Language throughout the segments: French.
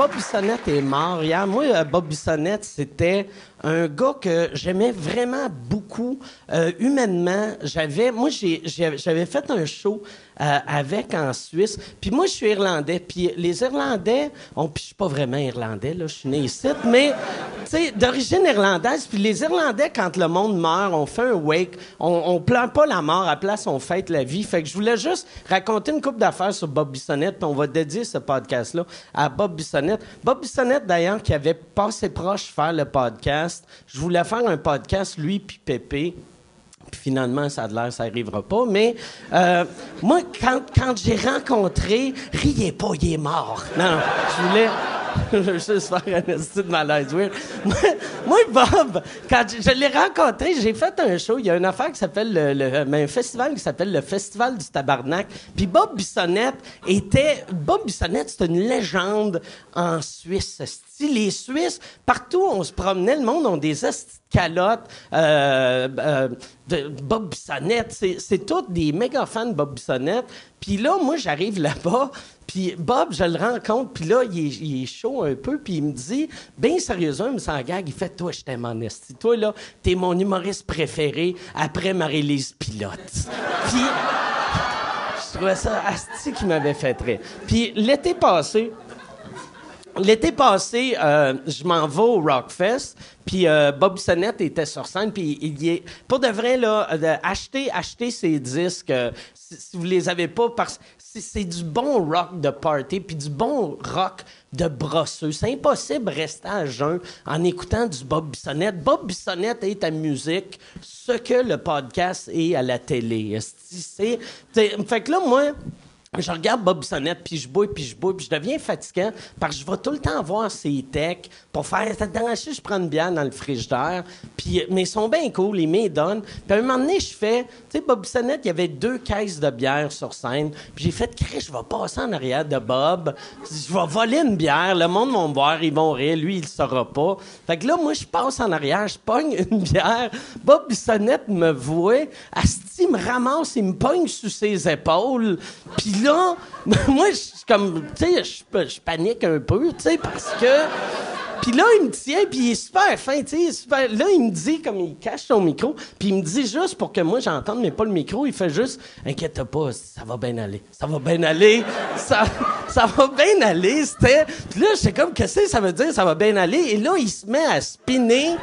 Bob Bissonnette est mort hier. Moi, euh, Bob Bissonnette, c'était un gars que j'aimais vraiment beaucoup euh, humainement. J'avais, moi, j'avais fait un show euh, avec en Suisse. Puis moi, je suis irlandais. Puis les Irlandais, on, puis je suis pas vraiment irlandais là, je suis né ici, mais tu sais, d'origine irlandaise. Puis les Irlandais, quand le monde meurt, on fait un wake. On, on pleure pas la mort, à la place on fête la vie. Fait que je voulais juste raconter une couple d'affaires sur Bob Bissonnette. Puis on va dédier ce podcast-là à Bob Bissonnette. Bob Bissonnette, d'ailleurs, qui avait passé proche faire le podcast. Je voulais faire un podcast, lui puis Pépé. Finalement, ça a l'air, ça n'arrivera pas. Mais euh, moi, quand, j'ai rencontré, riez pas, il est mort. Non, je voulais. Je veux juste faire un petit de malaise weird. Moi, moi, Bob, quand je, l'ai rencontré, j'ai fait un show. Il y a une affaire qui s'appelle le, le- mais un festival qui s'appelle le Festival du Tabarnak. Puis Bob Bissonnette était. Bob Bissonnette, c'est une légende en Suisse. Les Suisses, partout où on se promenait, le monde ont des calottes. Euh, euh, Bob Bissonnette, c'est, tous des méga fans de Bob Bissonnette. Puis là, moi, j'arrive là-bas, puis Bob, je le rencontre, puis là, il est, chaud un peu, puis il me dit, bien sérieusement, il me gag, il fait, toi, je t'aime en esti. Toi, là, t'es mon humoriste préféré après Marie-Lise Pilote. Puis, je trouvais ça asti qui m'avait fait rire. Puis l'été passé, L'été passé, euh, je m'en vais au Rockfest, puis euh, Bob Sonnette était sur scène, puis il y est... Pour de vrai, là, achetez, achetez ces disques, euh, si, si vous les avez pas, parce c'est, c'est du bon rock de party, puis du bon rock de brosseux. C'est impossible de rester à jeun en écoutant du Bob Bissonnette. Bob Bissonnette est à musique ce que le podcast est à la télé. C'est- fait que là, moi... Je regarde Bob Sonnette, puis je bouille, puis je bouille, puis je deviens fatigant parce que je vais tout le temps voir ses techs pour faire... Dans la je prends une bière dans le frigidaire, puis, mais ils sont bien cool, ils me. Puis à un moment donné, je fais... Tu sais, Bob Sonnette, il y avait deux caisses de bière sur scène, puis j'ai fait, Chris, je vais passer en arrière de Bob, je vais voler une bière, le monde va me voir, ils vont rire, lui, il le saura pas. Fait que là, moi, je passe en arrière, je pogne une bière, Bob Bissonnette me voit, Asti me ramasse, il me pogne sous ses épaules, puis là, moi, je comme, tu sais, je- panique un peu, tu sais, parce que... Puis là, il me tient, puis il est super fin, tu sais, super... Là, il me dit, comme il cache son micro, puis il me dit juste pour que moi j'entende, mais pas le micro, il fait juste « Inquiète pas, ça va bien aller, ça va bien aller, ça, ça va bien aller, c'était... » Puis là, j'étais comme « Qu'est-ce que ça veut dire, ça va bien aller? » Et là, il se met à spinner...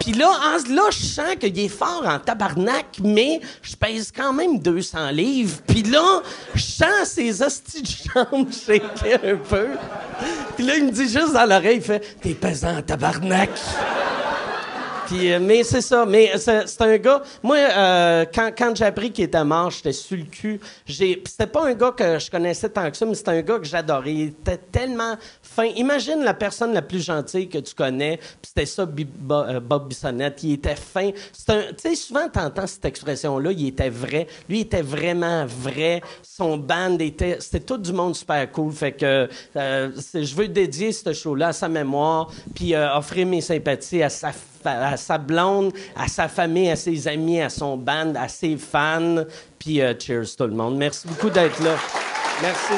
Puis là, là, je sens qu'il est fort en tabarnak, mais je pèse quand même 200 livres. Puis là, je sens ses hosties de jambes shaker un peu. Puis là, il me dit juste dans l'oreille, il fait « T'es pesant en tabarnak. » Euh, mais c'est ça. Mais c'est c'est un gars. Moi, euh, quand, quand j'ai appris qu'il était mort, j'étais sur le cul. C'était pas un gars que je connaissais tant que ça, mais c'était un gars que j'adorais. Il était tellement fin. Imagine la personne la plus gentille que tu connais. Puis c'était ça, euh, Bob Bissonnette. Il était fin. Tu sais, souvent t'entends cette expression-là. Il était vrai. Lui, il était vraiment vrai. Son band était. C'était tout du monde super cool. Fait que euh, je veux dédier ce show-là à sa mémoire, puis euh, offrir mes sympathies à sa fa- à sa blonde, à sa famille, à ses amis, à son band, à ses fans. Puis euh, cheers tout le monde. Merci beaucoup d'être là. Merci.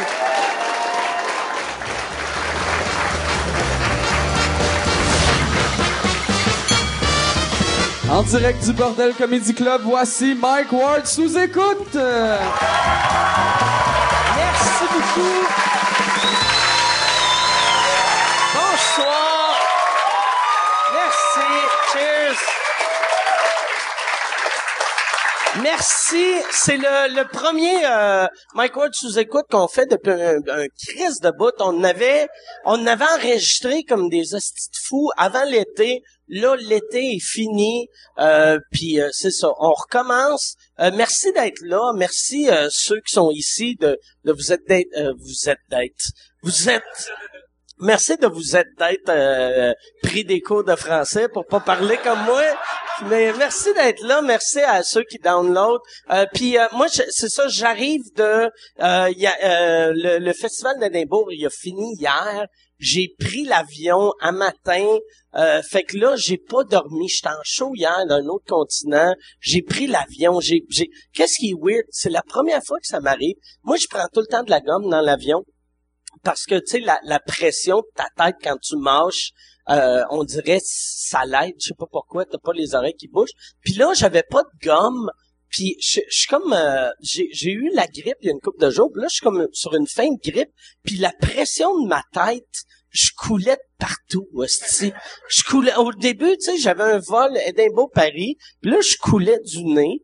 En direct du Bordel Comedy Club, voici Mike Ward sous écoute. Merci beaucoup. Bonsoir. Merci. C'est le, le premier euh, Mike Ward sous écoute qu'on fait depuis un, un crise de bout. On avait, on avait enregistré comme des hosties de fous avant l'été. Là, l'été est fini. Euh, puis euh, c'est ça. On recommence. Euh, merci d'être là. Merci euh, ceux qui sont ici de, de vous être d'être, euh, vous êtes d'être. Vous êtes. Merci de vous être euh, pris des cours de français pour pas parler comme moi. Mais merci d'être là. Merci à ceux qui download. Euh, Puis euh, moi, c'est ça. J'arrive de. euh, y a, euh, le, le festival d'Édimbourg, il a fini hier. J'ai pris l'avion un matin. Euh, fait que là, j'ai pas dormi. J'étais en show hier d'un autre continent. J'ai pris l'avion. J'ai, j'ai. Qu'est-ce qui est weird? C'est la première fois que ça m'arrive. Moi, je prends tout le temps de la gomme dans l'avion. Parce que, tu sais, la, la pression de ta tête quand tu marches, euh, on dirait ça l'aide, je sais pas pourquoi, t'as pas les oreilles qui bougent. Puis là, j'avais pas de gomme, puis je suis comme euh, j'ai eu la grippe il y a une couple de jours, puis là je suis comme sur une fin de grippe, puis la pression de ma tête, je coulais de partout, hostie. Je coulais au début, tu sais, j'avais un vol Edinburgh Paris, puis là je coulais du nez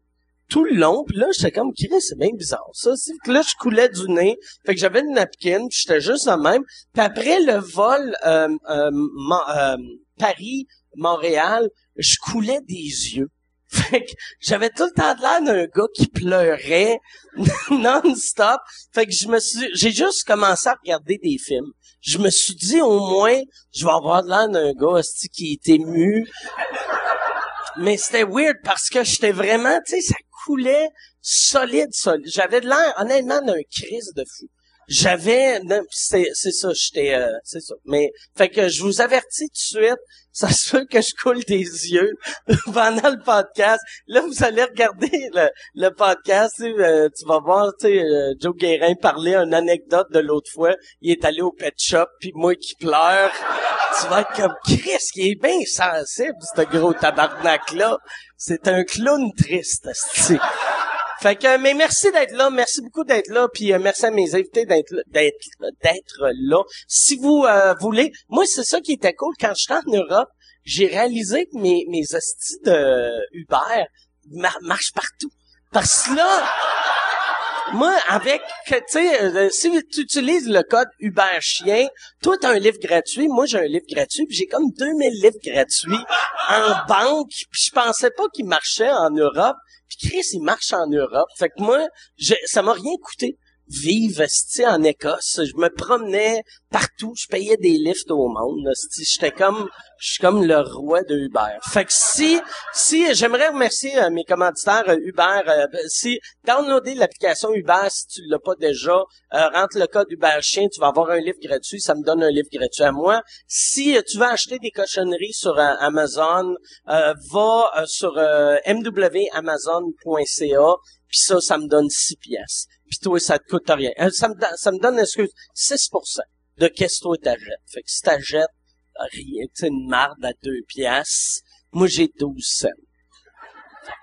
tout le long, puis là j'étais comme Chris, c'est bien bizarre ça. Que là je coulais du nez, fait que j'avais une napkin, puis j'étais juste de même. Puis après le vol euh, euh, euh, Paris Montréal, je coulais des yeux. Fait que j'avais tout le temps de l'air d'un gars qui pleurait non-stop. Fait que je me suis, j'ai juste commencé à regarder des films. Je me suis dit au moins, je vais avoir de l'air d'un gars qui est ému. Mais c'était weird parce que j'étais vraiment, tu sais, ça coulait solide, solide. J'avais l'air, honnêtement, d'un crise de fou. J'avais, c'est, ça, j'étais, euh, c'est ça. Mais, fait que je vous avertis tout de suite, ça se peut que je coule des yeux pendant le podcast. Là, vous allez regarder le, le podcast, tu euh, tu vas voir, tu sais, euh, Joe Guérin parler une anecdote de l'autre fois. Il est allé au pet shop, puis moi qui pleure. Tu vas être comme Chris, qui est bien sensible, ce gros tabarnak-là. C'est un clown triste. Fait que, mais merci d'être là, merci beaucoup d'être là, puis euh, merci à mes invités d'être d'être d'être là. Si vous euh, voulez, moi c'est ça qui était cool quand j'étais en Europe, j'ai réalisé que mes mes hosties de Uber mar- marchent partout. Parce que là, moi, avec, tu sais, euh, si tu utilises le code Uber Chien, toi, t'as un livre gratuit, moi, j'ai un livre gratuit, puis j'ai comme 2000 livres gratuits en banque, puis je pensais pas qu'il marchait en Europe, puis Chris, il marche en Europe. Fait que moi, je, ça m'a rien coûté vivre, esti, en Écosse. Je me promenais partout, je payais des lifts au monde. J'étais comme, je suis comme le roi de Uber. Fait que si, si, j'aimerais remercier euh, mes commanditaires euh, Uber, euh, si, downloader l'application Uber si tu l'as pas déjà, rentre le code Uber Chien, tu vas avoir un livre gratuit, ça me donne un livre gratuit à moi. Si tu veux acheter des cochonneries sur Amazon, va sur mwamazon.ca, puis ça, ça me donne 6 pièces. Puis toi, ça te coûte rien. Euh, ça, me, ça me donne, excuse, 6% de qu'est-ce que toi t'achètes. Fait que si t'achètes rien, tu une marde à 2 pièces, moi j'ai 12 cents.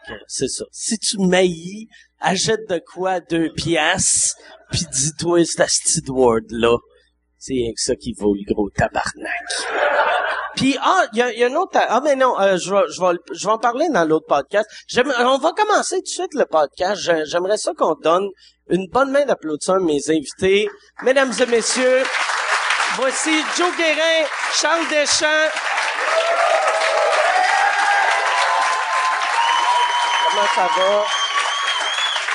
Fait que c'est ça. Si tu maillis, achète de quoi à 2 pièces, puis dis-toi, c'est à Ward là. C'est rien que ça qui vaut le gros tabarnak. Puis ah, il y a, y a un autre ah mais non, euh, je vais je vais je vais en parler dans l'autre podcast. On va commencer tout de suite le podcast. J'ai- J'aimerais ça qu'on donne une bonne main d'applaudissement à mes invités, mesdames et messieurs. Voici Joe Guérin, Charles Deschamps. Comment ça va?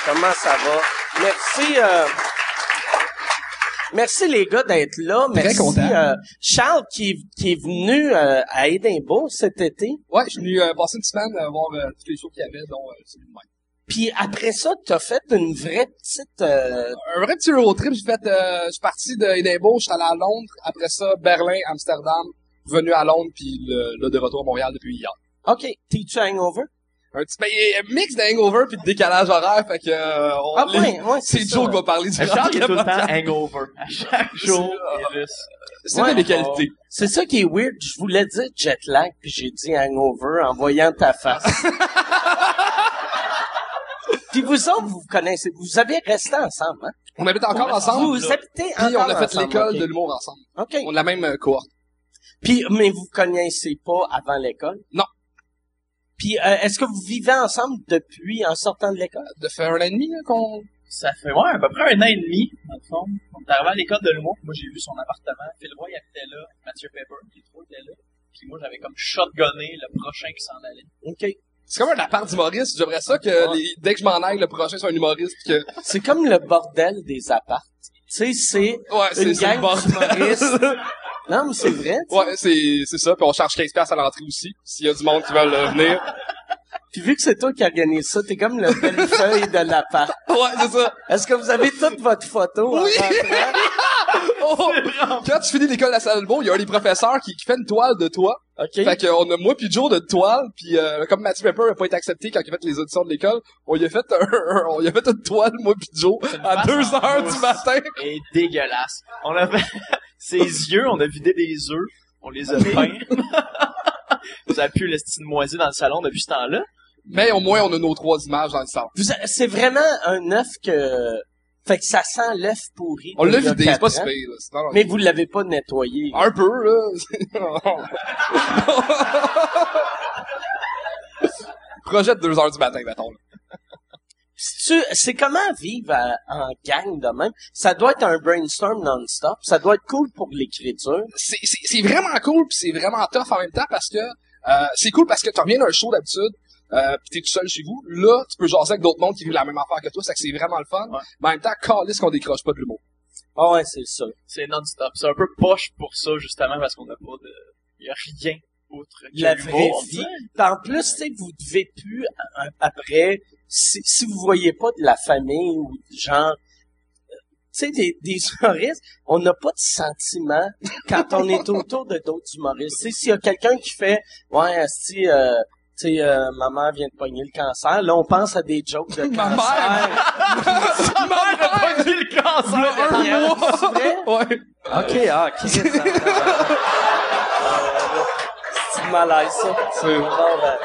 Comment ça va? Merci. Euh, Merci les gars d'être là. Très Merci content. euh, Charles qui, est- qui est venu euh, à Édimbourg cet été. Ouais, je suis venu euh, passer une semaine euh, voir euh, tous les shows qu'il y avait, dont euh, celui de Mike. Puis après ça, t'as fait une vraie petite... euh, Un vrai petit road trip. J'ai fait, euh, je suis parti de Edinburgh, je suis allé à Londres. Après ça, Berlin, Amsterdam, venu à Londres, puis le- là de retour à Montréal depuis hier. OK, t'es-tu hangover? Un petit ben, un mix d'hangover puis de décalage horaire, fait que euh, on, Ah les- ouais, ouais, c'est c'est Joe qui va parler du Charles est tout le temps hangover. À chaque jour. C'est Ouais. une des qualités. C'est ça qui est weird. Je voulais dire jet lag, puis j'ai dit hangover en voyant ta face. puis vous autres, vous vous connaissez, vous avez resté ensemble, hein? On habite encore ensemble, Vous habitez encore puis on a fait l'école de l'humour ensemble. OK. On a la même euh, cohorte. Puis, mais vous connaissez pas avant l'école? Non. Puis, euh, est-ce que vous vivez ensemble depuis en sortant de l'école? De faire un an et demi là, qu'on... Ça fait, ouais, à peu près un an et demi, dans le fond. On est arrivé à l'école de l'humour, moi j'ai vu son appartement. Phil Roy habitait là, Mathieu Pepper, les trois étaient là. Puis moi j'avais comme shotgunné le prochain qui s'en allait. OK. C'est comme un appart d'humoriste. J'aimerais ça que Ouais. les- dès que je m'en aille, le prochain soit un humoriste. pis Que... C'est comme le bordel des apparts. Tu sais, c'est Ouais, c'est une gang d'humoristes. Non, mais c'est vrai. tu sais. Ouais, c'est, c'est ça. Puis on charge 15 pièces à l'entrée aussi. S'il y a du monde qui veut euh, venir. Puis vu que c'est toi qui organise ça, t'es comme le belle feuille de l'appart. Ouais, c'est ça. Est-ce que vous avez toute votre photo Oui. en rentrant? Oh! Quand tu finis l'école de beau, il y a un des professeurs qui, qui fait une toile de toi. OK. Fait que on a moi puis Joe de toile, puis euh, comme Matthew Pepper n'a pas été accepté quand il a fait les auditions de l'école, on lui a fait un, un- on lui a fait une toile moi puis Joe à face 2 en heures du matin. Et dégueulasse. On a fait ses yeux, on a vidé des œufs, on les a peints. Ça a pu le style moisi dans le salon depuis ce temps-là. Mais au moins on a nos trois images dans le a- C'est vraiment un œuf que... Fait que ça sent l'œuf pourri. On l'a vidé, c'est pas si pire, là. Mais vous l'avez pas nettoyé. Un peu, là. Projet de 2 heures du matin, mettons. là. C'est comment vivre à- en gang de même? Ça doit être un brainstorm non-stop. Ça doit être cool pour l'écriture. C'est, c'est, c'est vraiment cool puis c'est vraiment tough en même temps parce que euh, c'est cool parce que tu reviens d'un show d'habitude euh, pis t'es tout seul chez vous. Là, tu peux jaser avec d'autres mondes qui vivent la même affaire que toi, c'est que c'est vraiment le fun. Ouais. Mais en même temps, calisse qu'on décroche pas de l'humour. Ah ouais, c'est ça. C'est non-stop. C'est un peu poche pour ça, justement, parce qu'on n'a pas de... Y a rien autre que La vraie vie. en plus, tu sais, vous devez plus, a- après, si, si vous voyez pas de la famille ou genre, euh, tu sais, des, des humoristes, on n'a pas de sentiment quand on est autour de d'autres humoristes. Tu sais, s'il y a quelqu'un qui fait, ouais, si, euh, tu sais, euh, ma mère vient de pogner le cancer, là, on pense à des jokes de Ma cancer. Ma mère a dit le cancer! Un Daniel, mois. c'est? Ouais. Ok, ah, ah, euh, C'est malaise, ça. C'est- Bon, ben.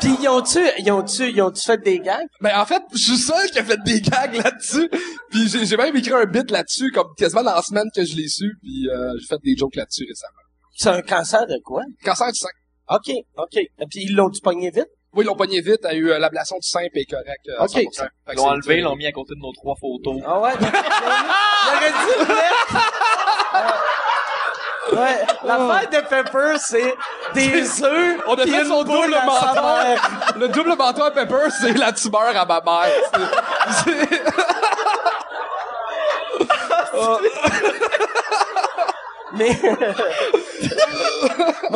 Pis ils ont-tu, ils ont-tu, ils ont-tu fait des gags? Ben en fait, je suis seul qui a fait des gags là-dessus. Puis j'ai, j'ai même écrit un bit là-dessus, comme quasiment dans la semaine que je l'ai su. Puis euh, j'ai fait des jokes là-dessus récemment. C'est un cancer de quoi? Cancer du sein. OK, OK. Et puis ils l'ont-tu pogné vite? Oui, ils l'ont pogné vite. A eu euh, l'ablation du sein puis correct. euh, Ok. 100%. Fait Ils l'ont c'est- enlevé, ils l'ont mis à côté de nos trois photos. Ah ouais? J'aurais mettre. Ouais, l'affaire de Pepper, c'est des œufs. On a fait son double menton. Le double menton à Pepper, c'est la tumeur à ma mère. C'est- c'est- Mais, mais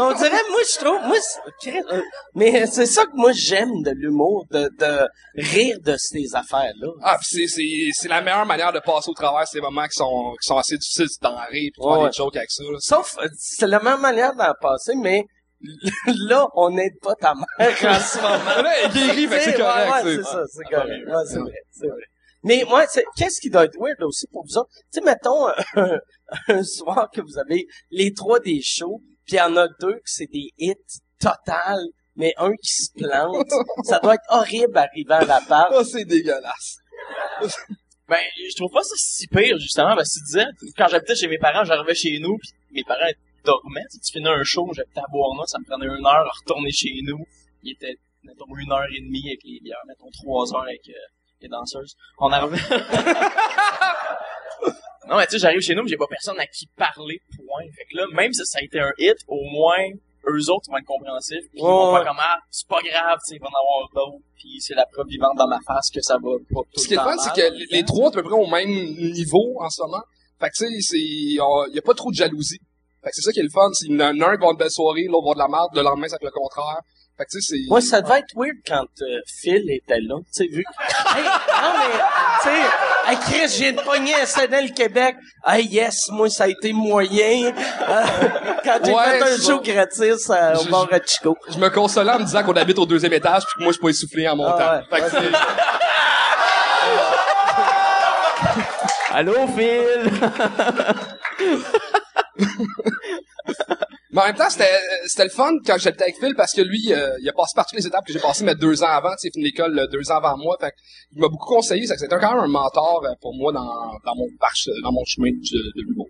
on dirait, moi, je trouve, moi, c'est- euh, mais c'est ça que moi j'aime de l'humour, de, de rire de ces affaires-là. Ah, pis c'est, c'est, c'est la meilleure manière de passer au travers ces moments qui sont, qui sont assez difficiles d'en rire pis de faire Ouais. des jokes avec ça. là. Sauf, euh, c'est la même manière d'en passer, mais là, on n'aide pas ta mère en ce moment. Là, elle est guérie, fait c'est correct. ouais, c'est- c'est ça, c'est correct. Ouais, c'est vrai, c'est vrai. Mais moi, qu'est-ce qui doit être weird aussi pour vous autres? Tu sais, mettons un, un soir que vous avez les trois des shows, puis il y en a deux que c'est des hits total, mais un qui se plante. ça doit être horrible arrivant à la part. Ah, c'est dégueulasse. Ben, je trouve pas ça si pire, justement, parce que tu disais, quand j'habitais chez mes parents, j'arrivais chez nous, puis mes parents. Tu sais, tu finis un show, j'habitais à Bourna, ça me prenait une heure à retourner chez nous. Il était, mettons, une heure et demie avec les bières, mettons, trois heures avec euh, les danseuses. On arrivait... non, mais tu sais, j'arrive chez nous, mais j'ai pas personne à qui parler, point. Fait que là, même si ça a été un hit, au moins, eux autres vont être compréhensifs, puis ils vont faire comme, ah, c'est pas grave, tu sais, il va en avoir d'autres, puis c'est la preuve vivante dans ma face que ça va pas tout Ce qui est fun, c'est que les- temps. trois, à peu près au même niveau en ce moment. Fait que, tu sais, c'est, il y a pas trop de jalousie. Fait que c'est ça qui est le fun, c'est qu'il y en a un qui va avoir une belle soirée, l'autre va avoir de la merde, le lendemain, c'est le contraire. Fait que, tu sais, c'est... Moi, ça devait être weird quand euh, Phil était là, tu sais, vu. Hey, non, mais, tu sais, hey, Chris, j'ai de pogner SNL Québec. Hey, yes, moi, ça a été moyen. Euh, quand j'ai Ouais, fait un show bon. gratis euh, au Je- bar à Chico. Je me consolais en me disant qu'on habite au deuxième étage puis que moi, je suis pas essoufflé en montant. Ah ouais. Fait que c'est... Allô, Phil? Mais en même temps, c'était, c'était le fun quand j'étais avec Phil parce que lui, euh, il a passé par toutes les étapes que j'ai passées, mais deux ans avant, tu sais, fini l'école euh, deux ans avant moi. Fait il m'a beaucoup conseillé, ça que c'était quand même un mentor euh, pour moi dans, dans mon marche, euh, dans mon chemin de, de l'humour.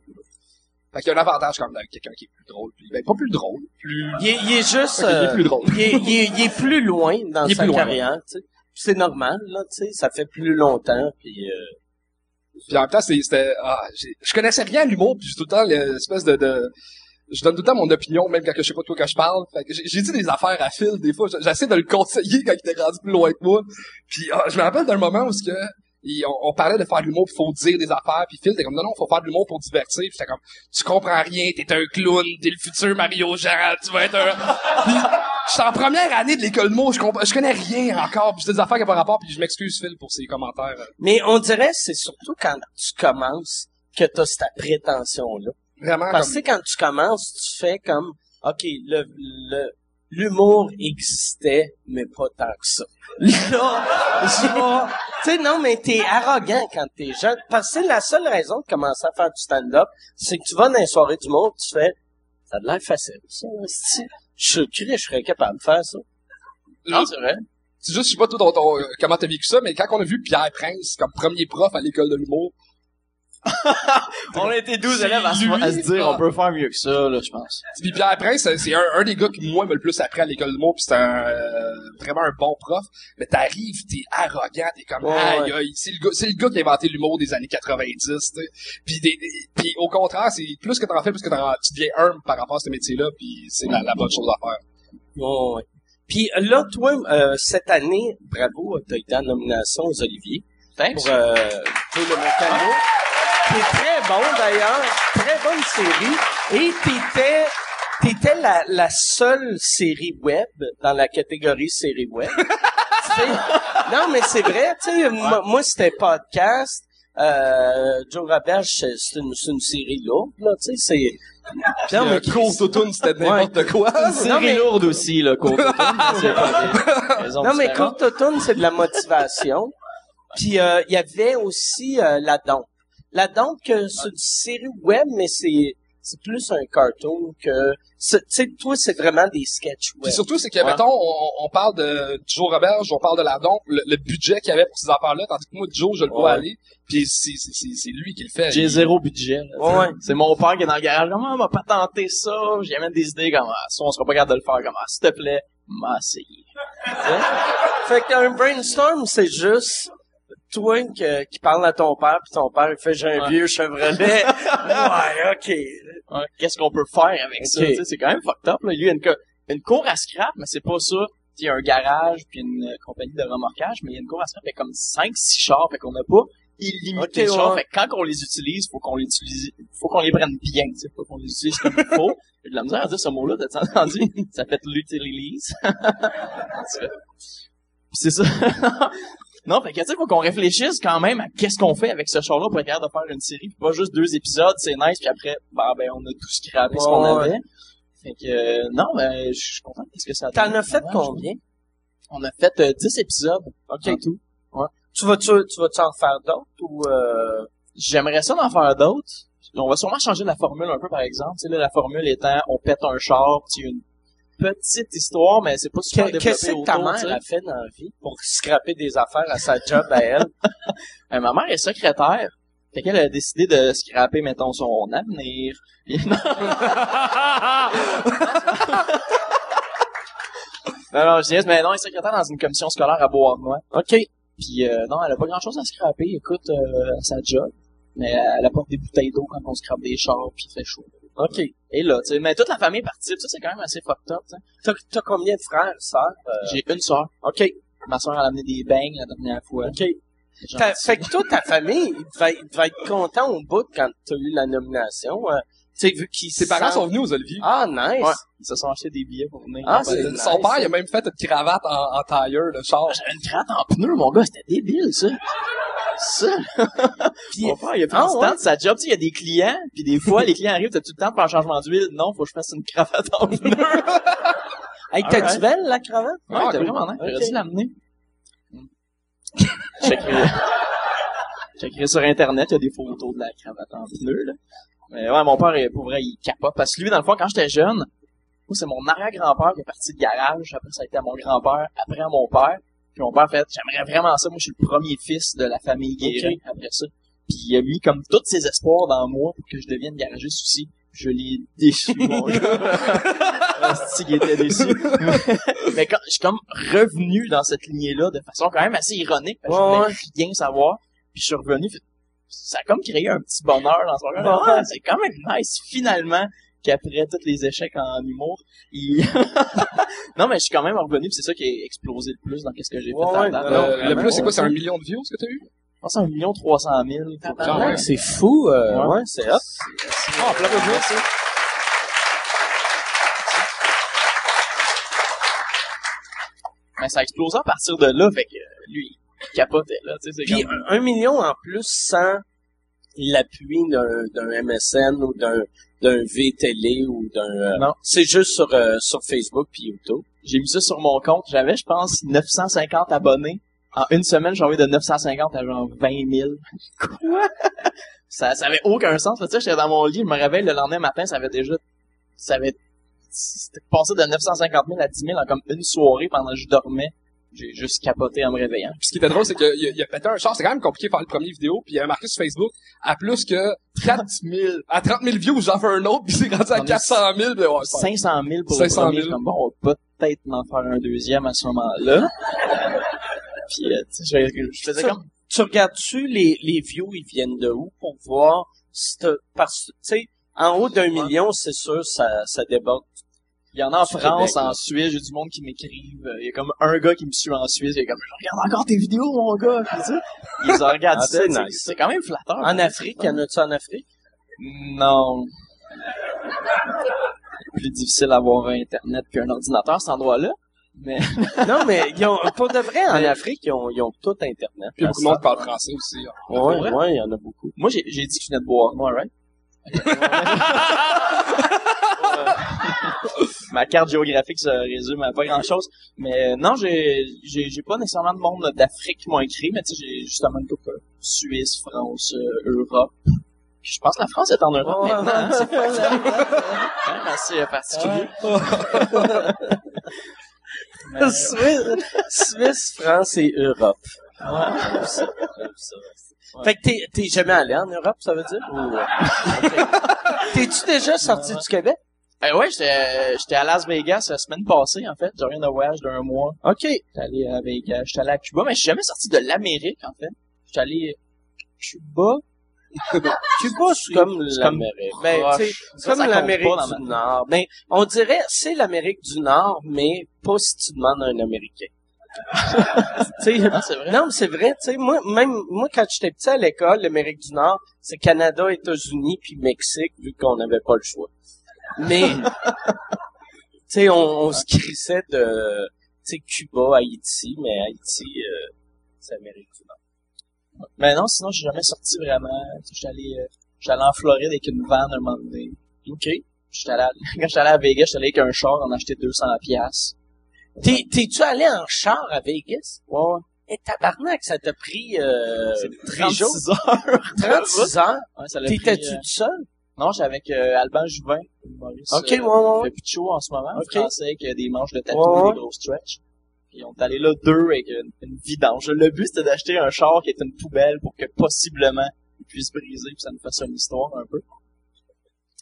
Fait qu'il y a un avantage quand même avec quelqu'un qui est plus drôle. Puis, ben, pas plus drôle, plus... Il est, il est juste... Il est euh, plus drôle. il, est, il, est, il est plus loin dans sa carrière, tu sais. Puis C'est normal, là, tu sais, ça fait plus longtemps, puis... Euh, Puis en même temps, c'était... Ah, je connaissais rien à l'humour, puis j'ai tout le temps l'espèce de... de je donne tout le temps mon opinion, même quand je sais pas de quoi que je parle. J'ai dit des affaires à Phil, des fois. J'essaie de le conseiller quand il était rendu plus loin que moi. Puis ah, je me rappelle d'un moment où ce que, il- on, on parlait de faire de l'humour, puis faut dire des affaires. Puis Phil était comme, non, non, faut faire de l'humour pour divertir. Puis j'étais comme, tu comprends rien, t'es un clown, t'es le futur Mario Jean, tu vas être un... puis j'étais en première année de l'école mot, je, comp- je connais rien encore. Puis c'est des affaires qui n'ont pas rapport, puis je m'excuse Phil pour ses commentaires. Mais on dirait c'est surtout quand tu commences que t'as cette prétention-là. Vraiment Parce que comme... quand tu commences, tu fais comme OK, le, le, l'humour existait, mais pas tant que ça. Là, Tu sais, non, mais t'es arrogant quand t'es jeune. Parce que la seule raison de commencer à faire du stand-up, c'est que tu vas dans les soirées du monde, tu fais, ça a l'air facile, ça. Je je serais capable de faire ça. Non, c'est vrai. C'est juste, je sais pas toi ton- ton- euh, comment t'as vécu ça, mais quand on a vu Pierre Prince comme premier prof à l'école de l'humour, On a été 12 C'est élèves à, se- lui, à se dire, on peut faire mieux que ça, là, je pense. Puis Pierre Prince, c'est- un, un des gars qui, moi, m'a le plus appris à l'école de l'humour, puis c'est un, euh, vraiment un bon prof. Mais t'arrives, t'es arrogant, t'es comme, Ouais, aïe, c'est le gars, c'est le gars qui a inventé l'humour des années 90, tu sais. Puis, des, puis au contraire, c'est plus que t'en fais, plus que t'en, tu deviens humble par rapport à ce métier-là, puis c'est la, la bonne chose à faire. Ouais, ouais. Puis euh, là, toi, euh, cette année, bravo, t'as été en nomination aux Oliviers Thanks. pour euh, pour le mécano. T'es très bon d'ailleurs, très bonne série. Et t'étais t'étais la, la seule série web dans la catégorie série web. Non, mais c'est vrai, tu sais, moi, moi, c'était podcast. Euh, Joe Roberge, c'est une, une série lourde, là, tu sais, c'est... Non, mais Course Automne, c'était n'importe quoi. C'est Non, mais- lourde aussi, là, raisons Non, mais différentes. Courte Automne, c'est de la motivation. Puis euh, il y avait aussi euh, La Dompe. Que c'est une série web, mais c'est c'est plus un cartoon que... Tu sais, toi, c'est vraiment des sketchs web. Puis surtout, c'est que, Ouais. mettons, on, on parle de Joe Roberge, on parle de la dompe, le, le budget qu'il y avait pour ces affaires-là, tandis que moi, Joe, je le vois Ouais. aller, puis c'est, c'est, c'est, c'est lui qui le fait. J'ai Il- zéro budget. là, Ouais. C'est mon père qui est dans le garage. Comment on va pas tenter ça? J'y amène des idées comme ah, ça, on sera pas capable de le faire comme ah, s'il te plaît, m'a essayé. Fait qu'un brainstorm, c'est juste toi que- qui parle à ton père, puis ton père, il fait « J'ai un Ouais. vieux Chevrolet. » Ouais, OK. Ouais, Qu'est-ce qu'on peut faire avec ça? C'est quand même fucked up. Là. Lui, il y a une, co- une cour à scrap, mais c'est pas ça. Il y a un garage puis une euh, compagnie de remorquage, mais il y a une cour à scrap, a comme 5-6 chars, fait qu'on n'a pas illimité Ok, de chars. ouais. Fait quand on les utilise, faut qu'on les utilise, faut qu'on les prenne bien, tu sais, faut qu'on les utilise comme il faut. J'ai de la misère à dire ce mot-là, t'as entendu? Ça fait l'utilise. c'est ça. non, fait que tu sais, faut qu'on réfléchisse quand même à qu'est-ce qu'on fait avec ce char-là pour être capable de faire une série, puis pas juste deux épisodes, c'est nice, puis après, bah ben on a tout scrappé ce qu'on Ouais, avait. Fait que euh, non, ben je suis content de ce que ça a T'en as fait combien? On a fait euh, 10 épisodes OK. en tout. Tu vas-tu, tu vas-tu en faire d'autres ou... Euh... J'aimerais ça d'en faire d'autres. On va sûrement changer la formule un peu, par exemple. Tu sais, là, la formule étant, on pète un char, a une petite histoire, mais c'est pas super Que- développé Qu'est-ce que ta mère a fait dans la vie? Pour scraper des affaires à sa job à elle? Euh, ma mère est secrétaire. Fait qu'elle a décidé de scraper, mettons, son avenir. non, non, je dis, mais non, elle est secrétaire dans une commission scolaire à Beauharnois. OK. Puis euh, non, elle a pas grand-chose à scraper. Écoute, euh, sa job. Mais elle apporte des bouteilles d'eau quand on scrape des chars, puis il fait chaud. OK. Et là, tu sais, mais toute la famille participe. Ça, c'est quand même assez fucked up, tu sais. T'as, t'as combien de frères, sœurs? Euh, J'ai une soeur. OK. Ma soeur, elle a amené des beignes la dernière fois. OK. Fait que toi, ta famille, il devait, il devait être content au bout quand t'as eu la nomination. euh, Ses parents sont venus aux Oliviers. Ah, nice. Ouais. Ils se sont achetés des billets pour venir. Ah, c'est Euh, nice, Son père, ça. il a même fait une cravate en, en tailleur de char. J'avais une crainte en pneu, mon gars. C'était débile, ça. Ça. Puis- Mon père, il a pris Ah, du ouais? temps de sa job. Tu sais, il y a des clients, puis des fois, les clients arrivent, t'as tout le temps de faire un changement d'huile. Non, faut que je fasse une cravate en pneu. Hey, t'as-tu Alright. belle, la cravate? Ouais, Ah, t'es cool. vraiment nice. J'aurais Ok. dû l'amener. Checkerai sur Internet, il y a des photos de la cravate en pneu, là. Mais ouais, mon père, pour vrai, il capote. Parce que lui, dans le fond, quand j'étais jeune, moi, c'est mon arrière-grand-père qui est parti de garage. Après, ça a été à mon grand-père. Après, à mon père. Puis mon père fait, j'aimerais vraiment ça. Moi, je suis le premier fils de la famille Guérin après ça. Puis il a mis comme tous ses espoirs dans moi pour que je devienne garagiste aussi. Je l'ai déçu, mon gars. Asti, il était déçu. Mais quand, je suis comme revenu dans cette lignée-là de façon quand même assez ironique, parce que je Ouais, voulais rien savoir. Puis je suis revenu, fait- ça a comme créé un petit bonheur dans son cœur. Ah, c'est quand même nice, finalement, qu'après tous les échecs en humour, il... non, mais je suis quand même revenu, c'est ça qui a explosé le plus dans qu'est-ce que j'ai fait. Ouais, à ouais, non, Euh, non, le plus, c'est quoi? ouais. C'est un million de views, ce que t'as eu? Je pense à 1 300 000. Quand même. C'est fou, euh, Ouais. ouais, c'est hot. Ah, applaudissements. Mais ça a explosé à partir de là, fait que lui, capotait, là, Puis comme... un, un million en plus sans l'appui d'un, d'un MSN ou d'un, d'un VTélé ou d'un... euh, Non. C'est juste sur, euh, sur Facebook puis YouTube. J'ai mis ça sur mon compte. J'avais, je pense, 950 abonnés. En une semaine, j'ai envoyé de 950 à genre 20 000. Quoi? ça, ça avait aucun sens. Tu sais, j'étais dans mon lit, je me réveille le lendemain matin, ça avait déjà, ça avait, c'était passé de 950 000 à 10 000 en comme une soirée pendant que je dormais. J'ai juste capoté en me réveillant. Puis ce qui était drôle, c'est qu'il a, il a pété un char. C'est quand même compliqué de faire le premier vidéo. Puis il a marqué sur Facebook à plus que 30 000, à 30 000 views, j'en fais un autre. Puis c'est rendu à On est 400 000. puis ouais, c'est pas- 500 000 pour 500 le 000. premier. Comme bon, on va peut-être m'en faire un deuxième à ce moment-là. Puis, euh, tu sais, je, je faisais comme, Tu regardes-tu les, les views, ils viennent de où pour voir si t'as- parce tu sais, en haut d'un million, c'est sûr, ça, ça déborde. Il y en a en France, Québec, en Suisse, j'ai du monde qui m'écrivent. Il y a comme un gars qui me suit en Suisse, il est comme je regarde encore tes vidéos, mon gars. Ils en regardent Ah, ça. c'est nice. C'est quand même flatteur. En Afrique, y en a-tu en Afrique? Non. Plus difficile d'avoir internet qu'un ordinateur à cet endroit-là. Mais non, mais ils ont, pour de vrai, en Afrique, ils ont, ils ont tout Internet. Puis beaucoup de monde parle français aussi. hein. Ouais, ouais, il y en a beaucoup. moi, j'ai j'ai dit que je venais de boire. Moi, right? Ma carte géographique se résume à pas grand chose. Mais euh, non, j'ai, j'ai, j'ai pas nécessairement de monde d'Afrique qui m'ont écrit, mais tu sais, j'ai justement une couple euh, Suisse, France, euh, Europe. Je pense que la France est en Europe Ouais. maintenant. hein, c'est même assez particulier. Mais, Suisse, Suisse, France et Europe. ouais. Ça, ça. Fait que t'es, t'es jamais allé en Europe, ça veut dire? Ou... T'es-tu déjà sorti du Québec? Euh, ouais, j'étais, j'étais à Las Vegas la semaine passée, en fait. J'ai rien de voyage d'un mois. OK. J'étais allé à Vegas, j'étais allé à Cuba, mais je suis jamais sorti de l'Amérique, en fait. J'étais allé Cuba. Cuba, c'est comme c'est comme l'Amérique. Ben, Ça, comme l'Amérique du Nord. Ben, on dirait, c'est l'Amérique du Nord, mais pas si tu demandes à un Américain. sais, Ah, c'est vrai. non, mais c'est vrai, tu sais, moi, même, moi, quand j'étais petit à l'école, l'Amérique du Nord, c'est Canada, États-Unis, puis Mexique, vu qu'on n'avait pas le choix. Mais, tu sais, on, on se crissait de, tu sais, Cuba, Haïti, mais Haïti, euh, c'est Amérique du Nord. Mais non, sinon, j'ai jamais sorti vraiment. J'étais allé, euh, allé en Floride avec une van un moment donné. OK. J'étais allé à- quand j'étais allé à Vegas, j'étais allé avec un char, on a acheté 200 piastres. T'es, t'es-tu allé en char à Vegas? Ouais. Et tabarnak, ça t'a pris, euh, C'est jours. 36 heures. 36 heures. Ouais, ça l'a pris, T'étais-tu euh, tout seul? Non, j'étais avec euh, Alban Juvin. Maurice, Ok, euh, ouais, ouais, Il fait plus de show en ce moment. Ok. Okay. français avec euh, des manches de tatou, Ouais, ouais. des gros stretch. Puis on est allé là deux avec une, une vidange. Le but, c'était d'acheter un char qui est une poubelle pour que possiblement il puisse briser puis ça nous fasse une histoire un peu.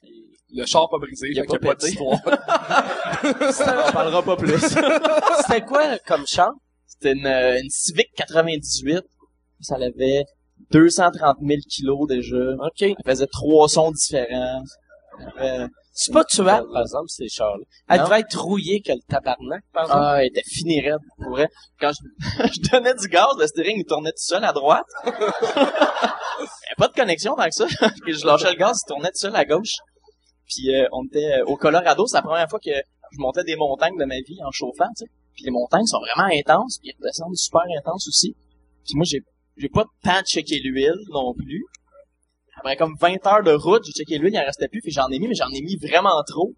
Et Le char pas brisé, Il a fait qu'il y a pas pas d'histoire. on en parlera pas plus. C'était quoi comme char? C'était une, euh, une Civic 98. Ça avait 230 000 kilos déjà. OK. Elle faisait trois sons différents. Avait- C'est pas tuable, par exemple, ces chars-là. Elle Non. devait être rouillée que le tabarnak, par exemple. Ah, elle était finie raide, pour vrai. Quand je, je donnais du gaz, le steering, il tournait tout seul à droite. il n'y avait pas de connexion que ça. Puis je lâchais le gaz, il tournait tout seul à gauche. Puis euh, on était euh, au Colorado, c'est la première fois que je montais des montagnes de ma vie en chauffant, tu sais. Puis les montagnes sont vraiment intenses, puis ils redescendent super intenses aussi. Puis moi, j'ai j'ai pas tant checké l'huile non plus. Après comme 20 heures de route, j'ai checké l'huile, il en restait plus, puis j'en ai mis, mais j'en ai mis vraiment trop.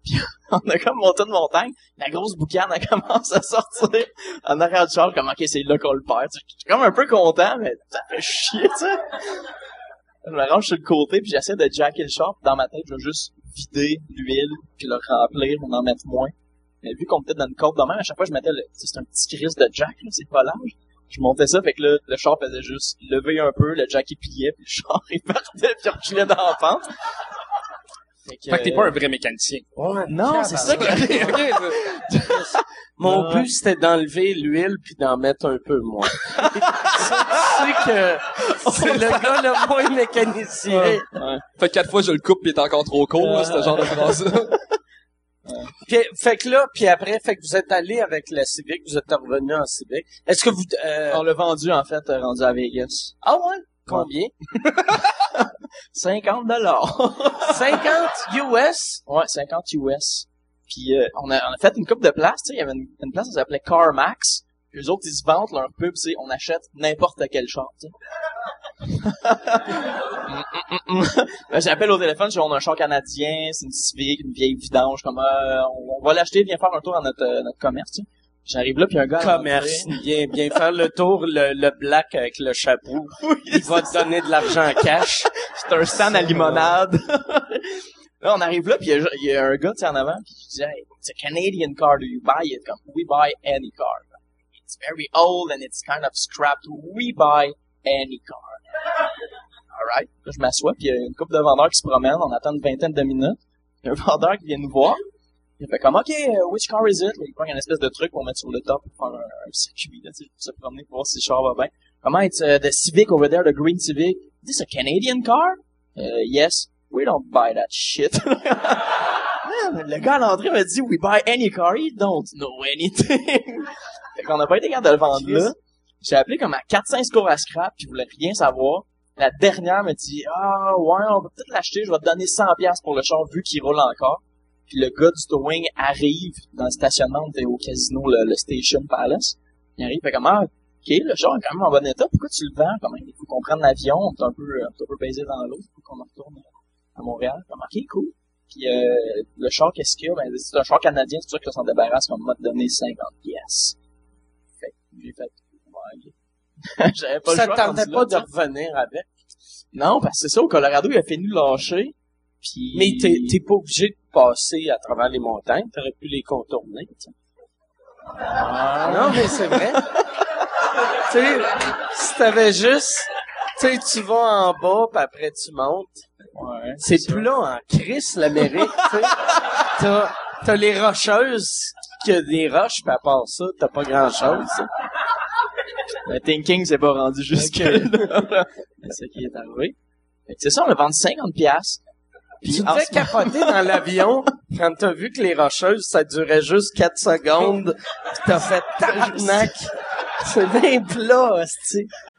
Puis on a comme monté une montagne, la grosse boucane, elle commence à sortir en arrière du char, comme, ok, c'est là qu'on le perd. J'étais comme un peu content, mais ça fait chier, tu sais. Je me range sur le côté, puis j'essaie de jacker le char, puis dans ma tête, je vais juste vider l'huile, puis le remplir, mais en mettre moins. Mais vu qu'on était dans une côte de à chaque fois, je mettais le, c'est un petit crise de jack, là, c'est pas large. Je montais ça, fait que là, le char faisait juste lever un peu, le jack il pliait, puis le char il partait, puis il reculait dans la pente. Fait que, Fait que t'es pas un vrai mécanicien. Ouais. Non, c'est ça que... Mon Non. but, c'était d'enlever l'huile puis d'en mettre un peu moins. c'est que c'est le gars le moins mécanicien. Ouais. Fait que quatre fois je le coupe pis il est encore trop court, là, ce genre de phrase Puis, fait que là, puis après, fait que vous êtes allé avec la Civic, vous êtes revenu en Civic. Est-ce que vous... euh, On l'a vendu, en fait, euh, rendu à Vegas. ah ouais? Combien? 50 dollars. 50 US? ouais, 50 US. Puis euh, on, a, on a fait une coupe de place, tu sais, il y avait une, une place qui s'appelait CarMax. Puis eux autres, ils se vantent leur pub, c'est on achète n'importe quel char, tu sais. Ben, J'appelle au téléphone, on a un char canadien, c'est une Civic, une vieille vidange, comme, euh, on, va l'acheter, viens faire un tour dans notre, euh, notre commerce, tu sais. J'arrive là, puis un gars... à Commerce. bien faire le tour, le, le black avec le chapeau. Il va te donner de l'argent en cash. C'est un stand à limonade. là, on arrive là, puis il y a- il y, a un gars, tu en avant, puis je dis, hey, it's a Canadian car, do you buy it? Comme, we buy any car. It's very old and it's kind of scrapped. We buy any car. Alright. Là, je m'assois, puis il y a une couple de vendeurs qui se promènent, on attend une vingtaine de minutes. Il y a un vendeur qui vient nous voir. Il fait comme, OK, uh, which car is it? Il prend une espèce de truc pour mettre sur le top pour faire un, un circuit, là, tu sais, se promener pour voir si le char va bien. Comment, it's uh, the Civic over there, the green Civic? Is this a Canadian car? Uh, yes. We don't buy that shit. Le gars à l'entrée m'a dit, we buy any car. You don't know anything. fait qu'on n'a pas été capable de le vendre là. J'ai appelé comme à 4-5 scores à scrap, puis je voulais rien savoir. La dernière me dit, ah, ouais, on va peut-être l'acheter, je vais te donner 100$ piastres pour le char vu qu'il roule encore. Puis le gars du towing arrive dans le stationnement, au casino, le, Station Palace. Il arrive, fait comme, ah, ok, le char est quand même en bon état, pourquoi tu le vends? Quand même, il faut qu'on prenne l'avion, on est un peu, est un peu baisé dans l'eau, il faut qu'on retourne à Montréal. Comme, ok, cool. Puis euh, le char, qu'est-ce qu'il y a? Ben, c'est un char canadien, c'est sûr que s'en débarrasse, on m'a donné 50 pièces. Fait que j'ai fait. J'avais pas ça le choix. tentait rendu pas de revenir avec. Non, parce que c'est ça, au Colorado, il a fini de lâcher. Puis... Mais t'es, t'es pas obligé de passer à travers les montagnes. T'aurais pu les contourner, sais. Non, mais c'est vrai. tu sais, si t'avais juste, tu sais, tu vas en bas, puis après tu montes. Ouais, C'est ça. plus là en crise, l'Amérique, tu. T'as, t'as les rocheuses, qui a des roches, puis à part ça, t'as pas grand-chose. Tu. Le thinking s'est pas rendu jusque là. c'est ça qui est arrivé. C'est ça, on a vendu 50 pièces. Tu en devais ce capoter dans l'avion quand t'as vu que les rocheuses, ça durait juste 4 secondes. Pis t'as fait tabarnak. C'est bien plat.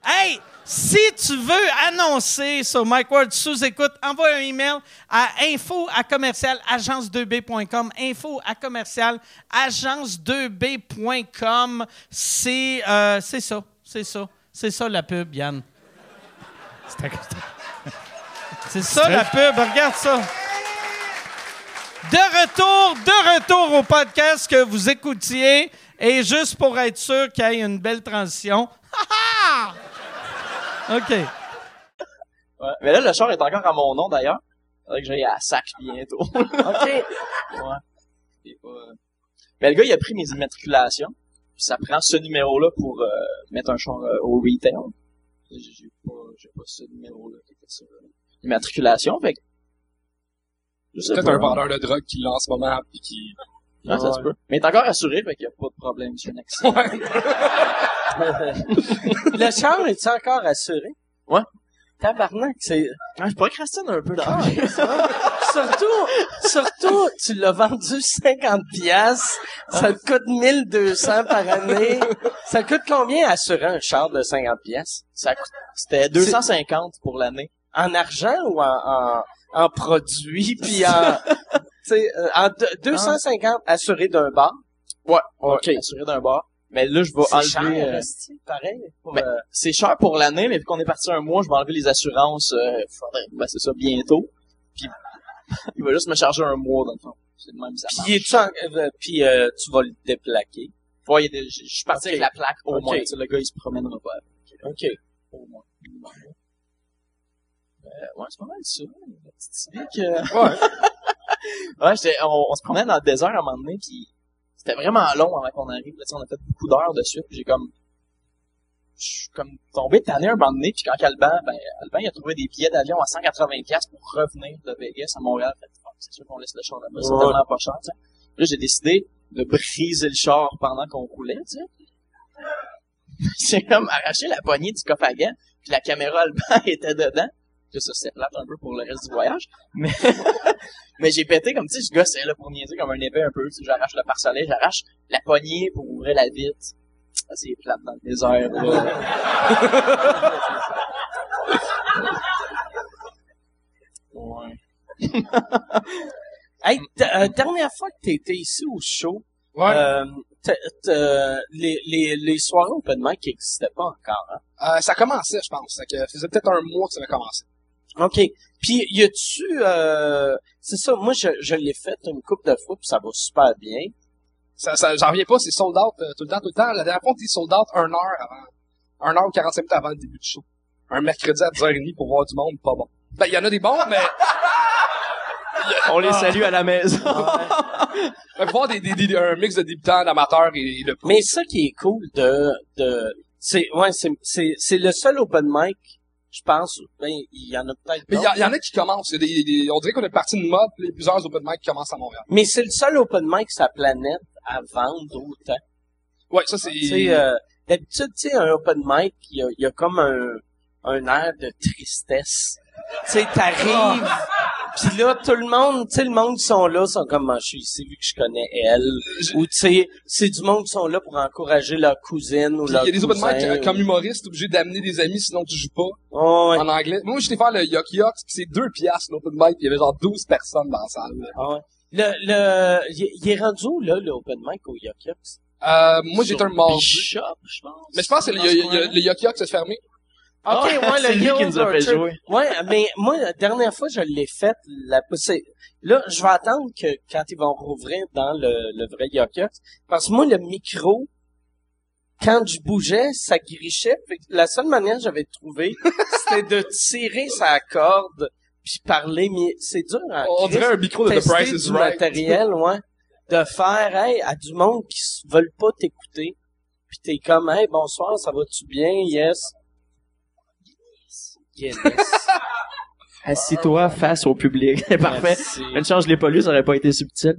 Hey, si tu veux annoncer sur Mike Ward sous écoute, envoie un email à info à commercial agence2b.com. Info à commercial agence2b.com. C'est euh, c'est ça, c'est ça, c'est ça la pub, Yann. C'est ça la pub, regarde ça. De retour, de retour au podcast que vous écoutiez. Et juste pour être sûr qu'il y ait une belle transition. Ha, ha! OK. Ouais. Mais là, le char est encore à mon nom, d'ailleurs. Faudrait que j'aille à sac bientôt. OK. ouais. C'est pas, euh, Mais le gars, il a pris mes immatriculations. Puis ça prend ce numéro-là pour euh, mettre un char euh, au retail. J'ai j'ai pas, j'ai pas ce numéro-là qui était sur l'immatriculation. Fait sais Peut-être un vendeur de drogue qui l'a en ce moment, puis qui... Ah, ça se peut. Mais il est encore assuré, fait qu'il n'y a pas de problème sur un accident. Le char est encore assuré? Ouais. Tabarnak, c'est... Ah, je procrastine un peu dans surtout, surtout, tu l'as vendu 50 piastres, ça te coûte 1200 par année. Ça coûte combien assurer un char de 50 piastres? Ça coûte- C'était 250 pour l'année. En argent ou en, en, en produits, puis en... tu sais, euh, en deux- 250 assuré d'un bar? Ouais. OK. Assuré d'un bar. Mais là, je vais C'est cher, enlever... euh, pareil. Ben, euh, c'est cher pour l'année, mais vu qu'on est parti un mois, je vais enlever les assurances, euh, faudrait- ben, c'est ça, bientôt. Puis, il va juste me charger un mois, dans le fond. C'est le même, ça. Puis, en- euh, puis euh, tu vas le déplaquer? Ouais, des- je suis parti avec la plaque au Ok. moins. Le gars, il se promènera pas. OK. Au moins. Ouais, c'est pas mal ça. La petite civique. ouais, j'étais- on, on se promenait dans le désert à un moment donné, puis c'était vraiment long avant qu'on arrive. Là, on a fait beaucoup d'heures de suite, j'ai comme... Je suis comme tombé tanné un moment donné, puis quand Alban, ben, Alban, il a trouvé des billets d'avion à 180$ piastres pour revenir de Vegas à Montréal. C'est sûr qu'on laisse le char là-bas, c'est Ouais. tellement pas cher. Là, j'ai décidé de briser le char pendant qu'on roulait, tu sais. J'ai comme arraché la poignée du coffre à gants, puis la caméra Alban était dedans. Puis ça, c'était plate un peu pour le reste du voyage. Mais, mais j'ai pété comme, tu sais, je gossais là pour niaiser comme un épée un peu. Tu sais, j'arrache le pare-soleil, j'arrache la poignée pour ouvrir la vitre. Ah, c'est plate dans le désert. là. ouais. Hey, euh, dernière fois que t'étais ici au show, Ouais. euh, t- t- les, les, les soirées open mic n'existaient pas encore. Hein? Euh, ça commençait, je pense. Ça faisait peut-être un mois que ça avait commencé. OK. Puis, y a-tu... Euh, c'est ça, moi, je, je l'ai fait une couple de fois, puis ça va super bien. Ça, ça, j'en reviens pas, c'est sold out euh, tout le temps, tout le temps. La dernière fois, on était sold out un heure avant, un heure ou 45 minutes avant le début du show. Un mercredi à 10h30 pour voir du monde, pas bon. Ben, il y en a des bons, mais, On les salue à la maison. mais voir des, des, des- un mix de débutants, d'amateurs et, et de pros. Mais ça qui est cool de... de c'est ouais, c'est, c'est, c'est le seul open mic, je pense. Ben, il y en a peut-être Mais il y, en a qui commencent. Il y a des, des- on dirait qu'on est parti de mode, a plusieurs open mic qui commencent à Montréal. Mais c'est le seul open mic la planète à vendre autant. Ouais, ça c'est... Euh, d'habitude, tu sais, un open mic, il y y a comme un, un air de tristesse. Tu sais, t'arrives, pis là, tout le monde, tu sais, le monde qui sont là, sont comme, Ah, je suis ici vu que je connais elle. Ou, tu sais, c'est du monde qui sont là pour encourager leur cousine ou Puis leur il y a des open mic, euh, comme humoriste, obligé d'amener des amis sinon tu joues pas Oh, ouais. en anglais. Moi, j'étais faire le Yuck Yuck, puis c'est deux piastres l'open mic, puis il y avait genre 12 personnes dans la salle. Ah ouais. Le, le, il est- rendu où, là, le open mic au Yuck Yucks? Euh, moi, j'étais un mardi. Bishop, je pense. Mais je pense que le, a- le Yuck Yuck s'est fermé. Ok, Ah, ouais, le lui qui nous a fait jouer. Ouais, mais moi, la dernière fois, je l'ai fait, la, là, je vais attendre que, quand ils vont rouvrir dans le, le vrai Yuck parce que moi, le micro, quand je bougeais, ça grichait, la seule manière que j'avais trouvé, c'était de tirer sa corde, puis parler, mais c'est dur à On dirait un micro de The Price is du Right. matériel, ouais, de faire, hey, à du monde qui veulent pas t'écouter, puis t'es comme, hey, bonsoir, ça va-tu bien? Yes. Yes. Assis-toi face au public. C'est parfait. Merci. Une chance, je l'ai pas lu, ça aurait pas été subtil.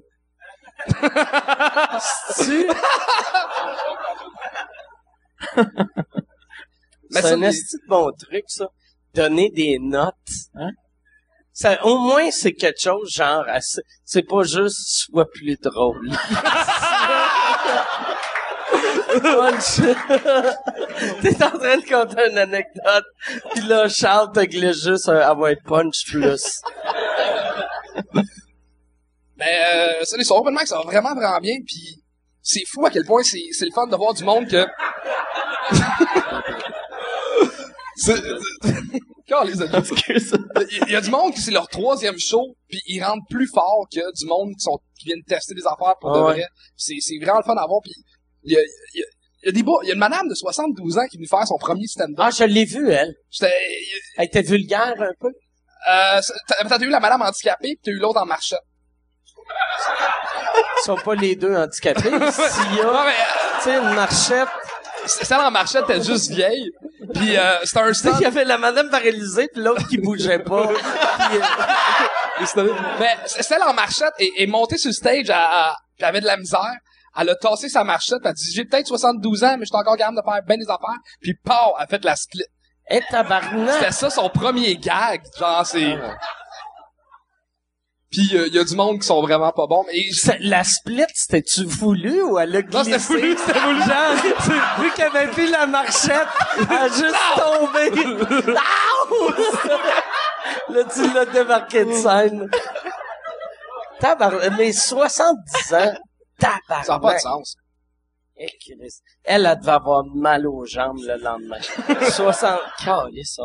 Mais c'est un esti de bon truc, ça. Donner des notes. Hein? Ça, au moins, c'est quelque chose, genre, assez- c'est pas juste soit plus drôle. Punch. T'es en train de conter une anecdote, pis là, Charles te glisse juste un avoir punch plus. Mais euh, ça, les soirées open mic, ça va vraiment, vraiment bien, puis c'est fou à quel point c'est c'est le fun de voir du monde que... les amis, Excuse. il y a du monde qui c'est leur troisième show, puis ils rentrent plus fort que du monde qui sont qui viennent tester des affaires pour de Ah ouais. vrai. C'est c'est vraiment le fun à voir, puis il y a, il y a- il y a des beaux, il y a une madame de 72 ans qui est venue faire son premier stand-up. Ah, je l'ai vu, elle. J'étais, Elle était vulgaire un peu. euh, t'as t'as eu la madame handicapée, puis t'as eu l'autre en marchette. Ils sont pas les deux handicapés. S'il y Non, a, mais, euh, tu sais, une marchette. celle en marchette était juste vieille, puis euh, c'était un Tu sais, stand il y avait la madame paralysée puis l'autre qui bougeait pas. Puis, euh, Mais celle en marchette est, est montée sur le stage, à, à- puis elle avait de la misère. Elle a tassé sa marchette, elle a dit, j'ai peut-être 72 ans, mais je suis encore capable de faire ben des affaires. Puis pow, elle a fait la split. hey, tabarnak! C'était ça son premier gag. Genre, c'est... Puis il y a du monde qui sont vraiment pas bons. Mais La split, c'était-tu voulu ou elle a glissé? Non, c'était voulu, c'était voulu. Genre, tu- vu qu'elle avait pris la marchette, elle a juste tombé. Là, tu l'as démarqué de scène. Tabarnak, mais 70 ans, tabarnak. ça n'a pas de sens. Eh. Elle, elle devait avoir mal aux jambes le lendemain. 60... Calisse, ça.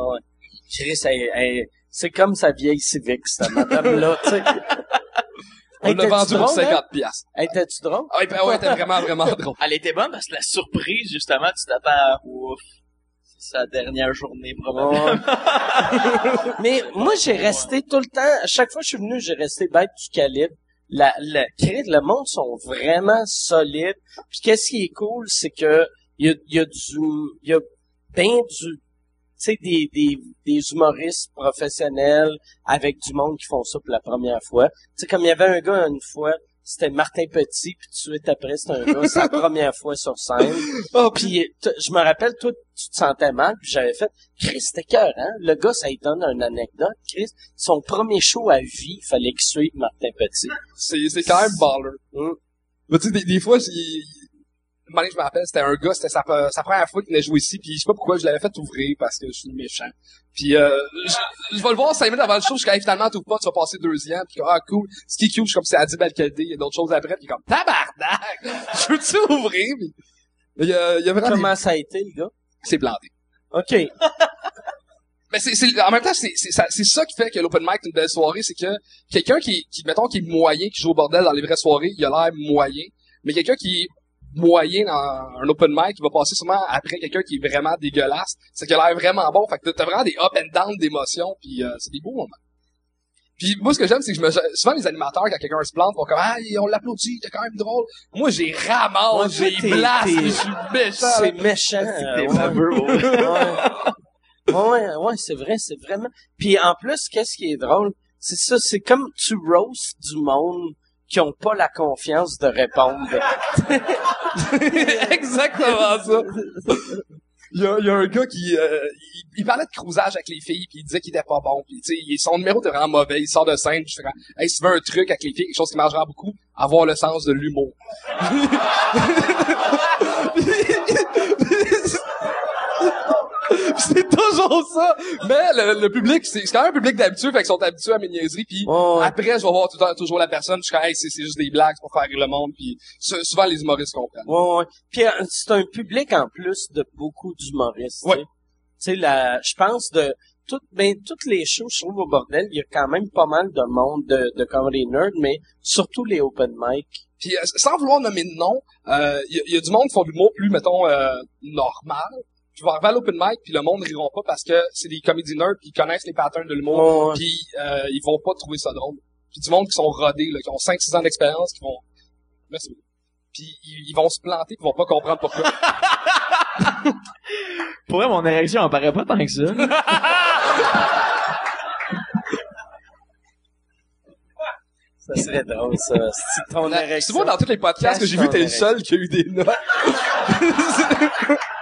Chris, elle- elle- c'est comme sa vieille civique, cette madame-là, tu sais. On Hey, l'a vendu pour drôle, hein? 50 piastres. Hey, t'es-tu drôle? Ah, ouais, ben ouais, était vraiment, vraiment drôle. Elle était bonne parce que la surprise, justement, tu t'attends à ouf. C'est sa dernière journée, probablement. Mais moi, j'ai resté tout le temps, à chaque fois que je suis venu, j'ai resté bête du calibre. La, la, le monde sont vraiment solides. Puis qu'est-ce qui est cool, c'est que il y a, y a du, il y a ben du, tu sais, des, des, des humoristes professionnels avec du monde qui font ça pour la première fois. Tu sais, comme il y avait un gars une fois, c'était Martin Petit, puis tout de suite après, c'était un gars, sa première fois sur scène. Oh, Puis je me rappelle, toi, tu te sentais mal, puis j'avais fait, Chris, c'était cœur, hein? Le gars, ça lui donne une anecdote, Chris. Son premier show à vie, il fallait qu'il suive Martin Petit. C'est, c'est quand même baller. Mm. Mais tu sais, des, des fois, il- une année, je me rappelle, c'était un gars, c'était sa, sa première fois qu'il venait jouer ici, puis je sais pas pourquoi je l'avais fait ouvrir, parce que je suis méchant. Puis euh, je, je vais le voir cinq minutes avant le show, je suis finalement, t'ouvres pas, tu vas passer deuxième, puis comme, ah, cool. Ce qui est je suis comme, c'est Adib Al-Khaldi, il y a d'autres choses après, puis comme, tabarnak! Je veux-tu ouvrir? Puis, il y a, il y a vraiment des- Comment ça a été, le gars? C'est planté. OK. Mais c'est, c'est, en même temps, c'est, c'est, ça, c'est ça qui fait que l'open mic est une belle soirée, c'est que quelqu'un qui, qui, mettons, qui est moyen, qui joue au bordel dans les vraies soirées, il a l'air moyen. Mais quelqu'un qui moyen dans un open mic, il va passer souvent après quelqu'un qui est vraiment dégueulasse. C'est qu'il a l'air vraiment bon. Fait que t'as vraiment des up and down d'émotions, puis euh, c'est des beaux moments. Puis moi, ce que j'aime, c'est que je me, souvent les animateurs, quand quelqu'un se plante, vont comme ah, on l'applaudit, t'es quand même drôle. Moi, j'ai ramasse, Ouais, j'ai blast, je suis méchant. C'est méchant. Ouais. ouais, ouais, ouais, c'est vrai, c'est vraiment. Puis en plus, qu'est-ce qui est drôle, c'est ça, c'est comme tu roast du monde qui ont pas la confiance de répondre. Exactement ça. Il y, a, il y a un gars qui euh, il, il parlait de cruisage avec les filles puis il disait qu'il était pas bon puis tu sais son numéro était vraiment mauvais il sort de scène puis je fais hey si tu veux un truc avec les filles quelque chose qui marchera beaucoup avoir le sens de l'humour c'est toujours ça mais le, le public c'est quand même un public d'habitude fait qu'ils sont habitués à mes niaiseries puis ouais. après je vais voir tout le temps toujours la personne je suis comme hey c'est juste des blagues pour faire rire le monde puis sou- souvent les humoristes comprennent Ouais, ouais. Puis euh, c'est un public en plus de beaucoup d'humoristes. Ouais. Tu sais, la, je pense de toutes, ben, toutes les shows, je trouve au bordel, il y a quand même pas mal de monde de, de comedy nerd, mais surtout les open mic. Puis euh, sans vouloir nommer de nom, il y, a- y a du monde qui font de l'humour plus, mettons, euh, normal. Puis ils vont arriver à l'open mic, puis le monde ne riront pas parce que c'est des comédie nerds, puis ils connaissent les patterns de l'humour, Ouais, ouais. puis euh, ils vont pas trouver ça drôle. Puis du monde qui sont rodés, là, qui ont 5-6 ans d'expérience, qui vont... Merci. Puis ils, ils vont se planter, puis ils vont pas comprendre pourquoi. Pour vrai, mon érection en paraît pas tant que ça. Ça serait drôle, ça. Si ton érection- moi, dans tous les podcasts que j'ai vu, t'es le seul qui a eu des notes.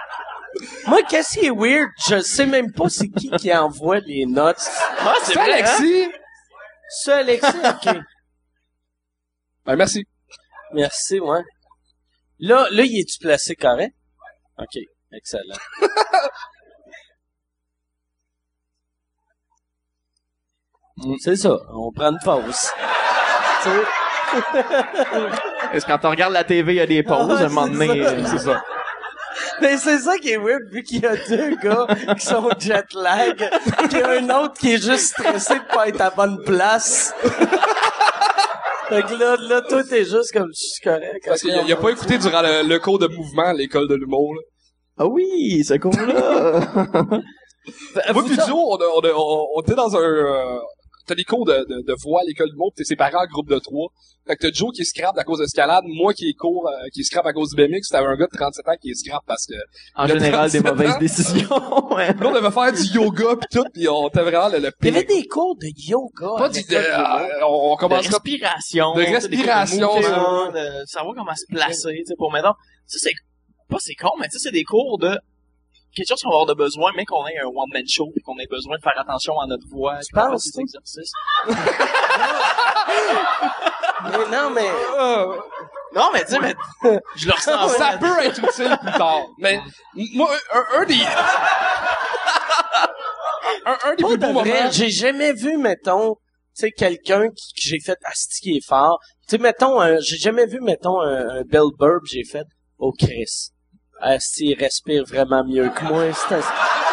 Moi, qu'est-ce qui est weird? Je sais même pas c'est qui qui envoie les notes. Ah, c'est hein? Alexis! C'est Alexis? OK. Ben, merci. Merci, ouais. Là, là, y es-tu placé correct? OK. Excellent. C'est ça. On prend une pause. Tu sais? Est-ce que quand on regarde la TV, il y a des pauses, Ah, à un moment donné, c'est ça. Mais c'est ça qui est weird, vu qu'il y a deux gars qui sont jet lag, qu'il y a un autre qui est juste stressé de pas être à bonne place. fait que là, là, toi, t'es juste comme, je suis correct. Parce qu'il a, a pas écouté durant le, le cours de mouvement à l'école de l'humour, là. Ah oui, ce cours-là! Moi pis Joe, on, a- on, a- on, on était dans un... Euh, t'as des cours de, de, de voix à l'école du monde, t'es séparé en groupe de trois. Fait que t'as Joe qui est scrap à cause d'escalade, moi qui est court, euh, qui est scrap à cause du BMX, t'avais un gars de 37 ans qui est scrap parce que... En général, des 37 mauvaises ans. décisions. ouais. Là, on devait faire du yoga pis tout, pis on était vraiment le, le Il y pire. avait des cours de yoga. Pas du... de- de l'humour. euh, on, on de commence respiration. De des cours respiration, mouvement, de savoir comment se placer, tu sais, pour tu sais, c'est, pas c'est con, mais tu sais, c'est des cours de quelque chose qu'on va avoir de besoin, mais qu'on ait un one-man show, puis qu'on ait besoin de faire attention à notre voix, Tu penses, toi? exercices. Mais non, mais... Euh, Non, mais tu sais, mais, je le ressens ça peut être utile plus tard. Mais moi, un, un des... un, un des Pas plus de beaux vrai, moments... j'ai jamais vu, mettons, tu sais, quelqu'un qui, que j'ai fait asti qui est fort. Tu sais, mettons, j'ai jamais vu, mettons, un, un Bill pis j'ai fait, oh Chris, asti, il respire vraiment mieux que moi. C'est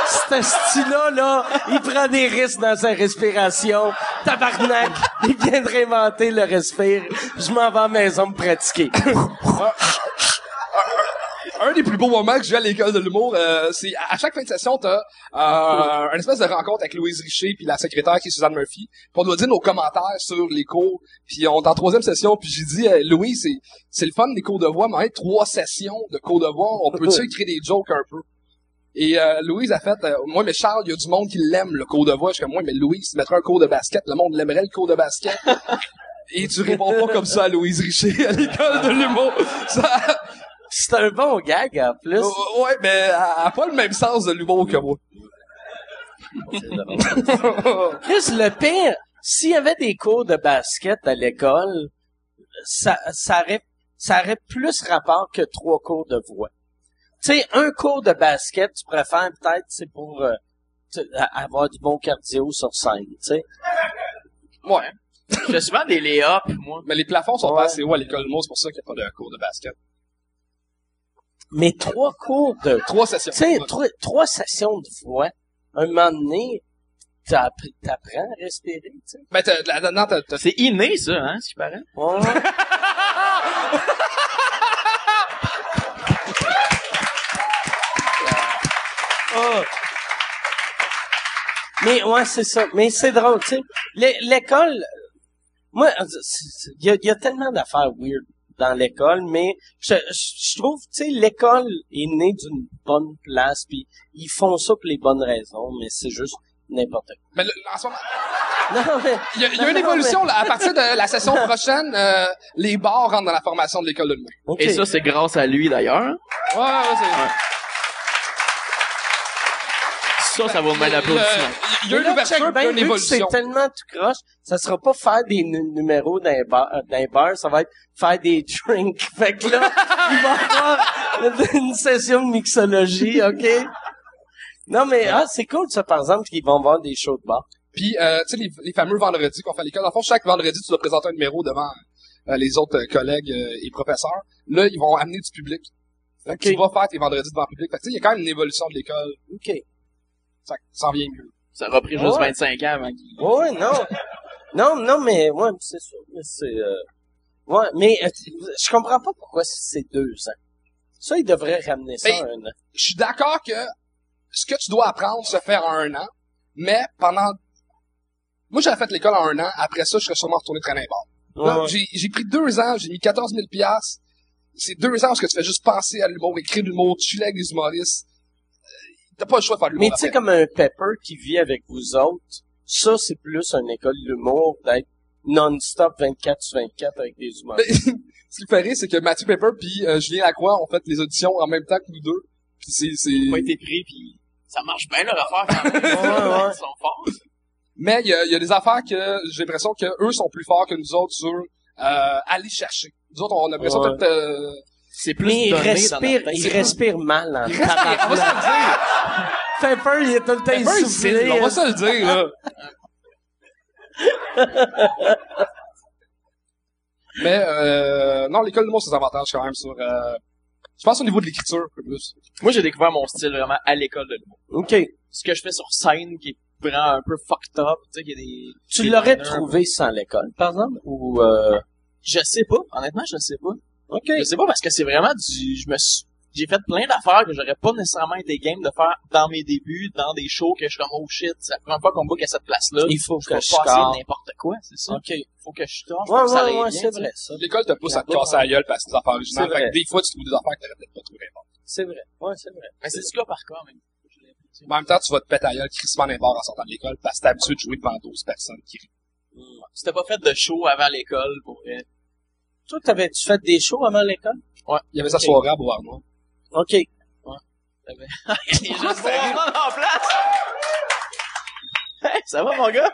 cet asti-là, là, il prend des risques dans sa respiration. Tabarnak, il vient de réinventer le respire. Je m'en vais à la maison me pratiquer. un des plus beaux moments que j'ai à l'école de l'humour, euh, c'est à chaque fin de session, t'as euh, une espèce de rencontre avec Louise Richer puis la secrétaire qui est Suzanne Murphy. Puis on doit dire nos commentaires sur les cours. Puis on est en troisième session, puis j'ai dit, euh, Louise, c'est c'est le fun des cours de voix, mais en fait, trois sessions de cours de voix, on peut-tu écrire des jokes un peu? Et euh, Louise a fait, euh, moi mais Charles, il y a du monde qui l'aime le cours de voix. Je suis comme moi, mais Louise, tu mettrais un cours de basket, le monde l'aimerait le cours de basket. Et tu réponds pas comme ça à Louise Richer à l'école de l'humour. Ça, C'est un bon gag, en plus. Ouais, mais elle a pas le même sens de l'humour que moi. Chris, le pire, s'il y avait des cours de basket à l'école, ça, ça aurait, ça aurait plus rapport que trois cours de voix. Tu sais, un cours de basket, tu préfères peut-être, c'est pour euh, tu sais, a- avoir du bon cardio sur scène, tu sais. Ouais. Je fais souvent des lay-ups, moi. Mais les plafonds sont Ouais. pas assez hauts à l'école de c'est pour ça qu'il n'y a pas de cours de basket. Mais trois cours de, Trois sessions. tu sais, trois, trois sessions de voix, un moment donné, t'appr- t'apprends à respirer, tu sais. Ben, t'as- là-dedans, t'as, t'as- C'est inné, ça, hein, ce qui paraît. Ouais. Mais ouais, c'est ça. Mais c'est drôle, tu sais. L'é- L'école, moi, il y a tellement d'affaires weird dans l'école, mais je, je je trouve, tu sais, l'école est née d'une bonne place, puis ils font ça pour les bonnes raisons, mais c'est juste n'importe mais le- en ce moment, quoi. Non, mais... il y a, il y a une Non, évolution, là. À partir de la session prochaine, euh, les bars rentrent dans la formation de l'école de l'humain. Et ça, c'est grâce à lui, d'ailleurs. Ouais, ouais, c'est, Ça, ça vaut mal d'applaudissements. il y a une ouverture, une vu que c'est évolution. tellement tout croche, ça sera pas faire des nu- numéros d'un bar, d'un bar, ça va être faire des drinks. Fait que là, il va y avoir une session de mixologie, OK? Non, mais, ah, c'est cool, ça, par exemple, qu'ils vont voir des shows de bar. Puis, euh, tu sais, les, les fameux vendredis qu'on fait à l'école. Le fond, chaque vendredi, tu dois présenter un numéro devant euh, les autres euh, collègues euh, et professeurs. Là, ils vont amener du public. Fait que OK. Tu vas faire tes vendredis devant le public. Fait que, tu sais, il y a quand même une évolution de l'école. OK. Ça ça en vient mieux. Ça aura pris juste Ouais. 25 ans avant qu'il... Ouais, non. Non, non, mais, ouais, c'est sûr, mais c'est, euh, ouais, mais, euh, je comprends pas pourquoi c'est deux ans. Ça, ils devraient ramener ça Ben, à un an. Je suis d'accord que ce que tu dois apprendre se fait en un an, mais pendant... Moi, j'avais fait l'école en un an. Après ça, je serais sûrement retourné traîner bord. Ouais. j'ai, pris deux ans, j'ai mis 14 000 piastres. C'est deux ans parce que tu fais juste penser à l'humour, écrire de l'humour, tu avec les humoristes. T'as pas le choix de faire de l'humour. Mais tu sais, comme un Pepper qui vit avec vous autres, ça, c'est plus une école d'humour d'être non-stop 24 sur 24 avec des Mais, humoristes. ce qui me fait rire, c'est que Mathieu Pepper puis euh, Julien Lacroix ont fait les auditions en même temps que nous deux. Puis c'est, c'est... Ils ont pas été pris, puis ça marche bien, leur affaire, quand même. Ouais, ouais. Ils sont forts. Mais il y a, il y a des affaires que j'ai l'impression que eux sont plus forts que nous autres sur euh, aller chercher. Nous autres, on a l'impression Ouais. que euh, C'est plus Mais il donné respire, il respire mal en on va se le dire. Pepper, il est tout le temps il on va se le dire, là. Mais euh, non, l'école monde, c'est des avantages quand même sur... Euh, je pense au niveau de l'écriture, un peu plus. Moi, j'ai découvert mon style vraiment à l'école de l'humour. OK. Ce que je fais sur scène, qui est vraiment un peu fucked up, tu sais, qu'il y a des... Tu l'aurais trouvé sans l'école, par exemple? Ou, euh, Je sais pas. Honnêtement, je sais pas. OK. Je sais pas parce que c'est vraiment du, je me suis, j'ai fait plein d'affaires que j'aurais pas nécessairement été game de faire dans mes débuts, dans des shows que je suis comme, oh shit, c'est la première fois qu'on book à cette place-là. Il faut je que peux je pas essayer score. n'importe quoi, c'est ça. OK. Faut que je torche, Ouais, que ça ouais, ouais, c'est vrai, ça. L'école te pousse à te casser la gueule parce que des affaires originales. Fait que des fois, tu trouves des affaires que t'aurais peut-être pas trouvé importantes. C'est vrai. Ouais, c'est vrai. Mais c'est du cas par cas, même. En même temps, tu vas te péter la gueule crissement d'un en sortant de l'école parce que t'es habitué de jouer devant 12 personnes qui rient. C'était pas fait de show avant l'école pour. Toi, t'avais-tu fait des shows avant l'école? Il y avait sa soirée à Beauharnois. OK. Les gens se en place! Hey, ça va, mon gars?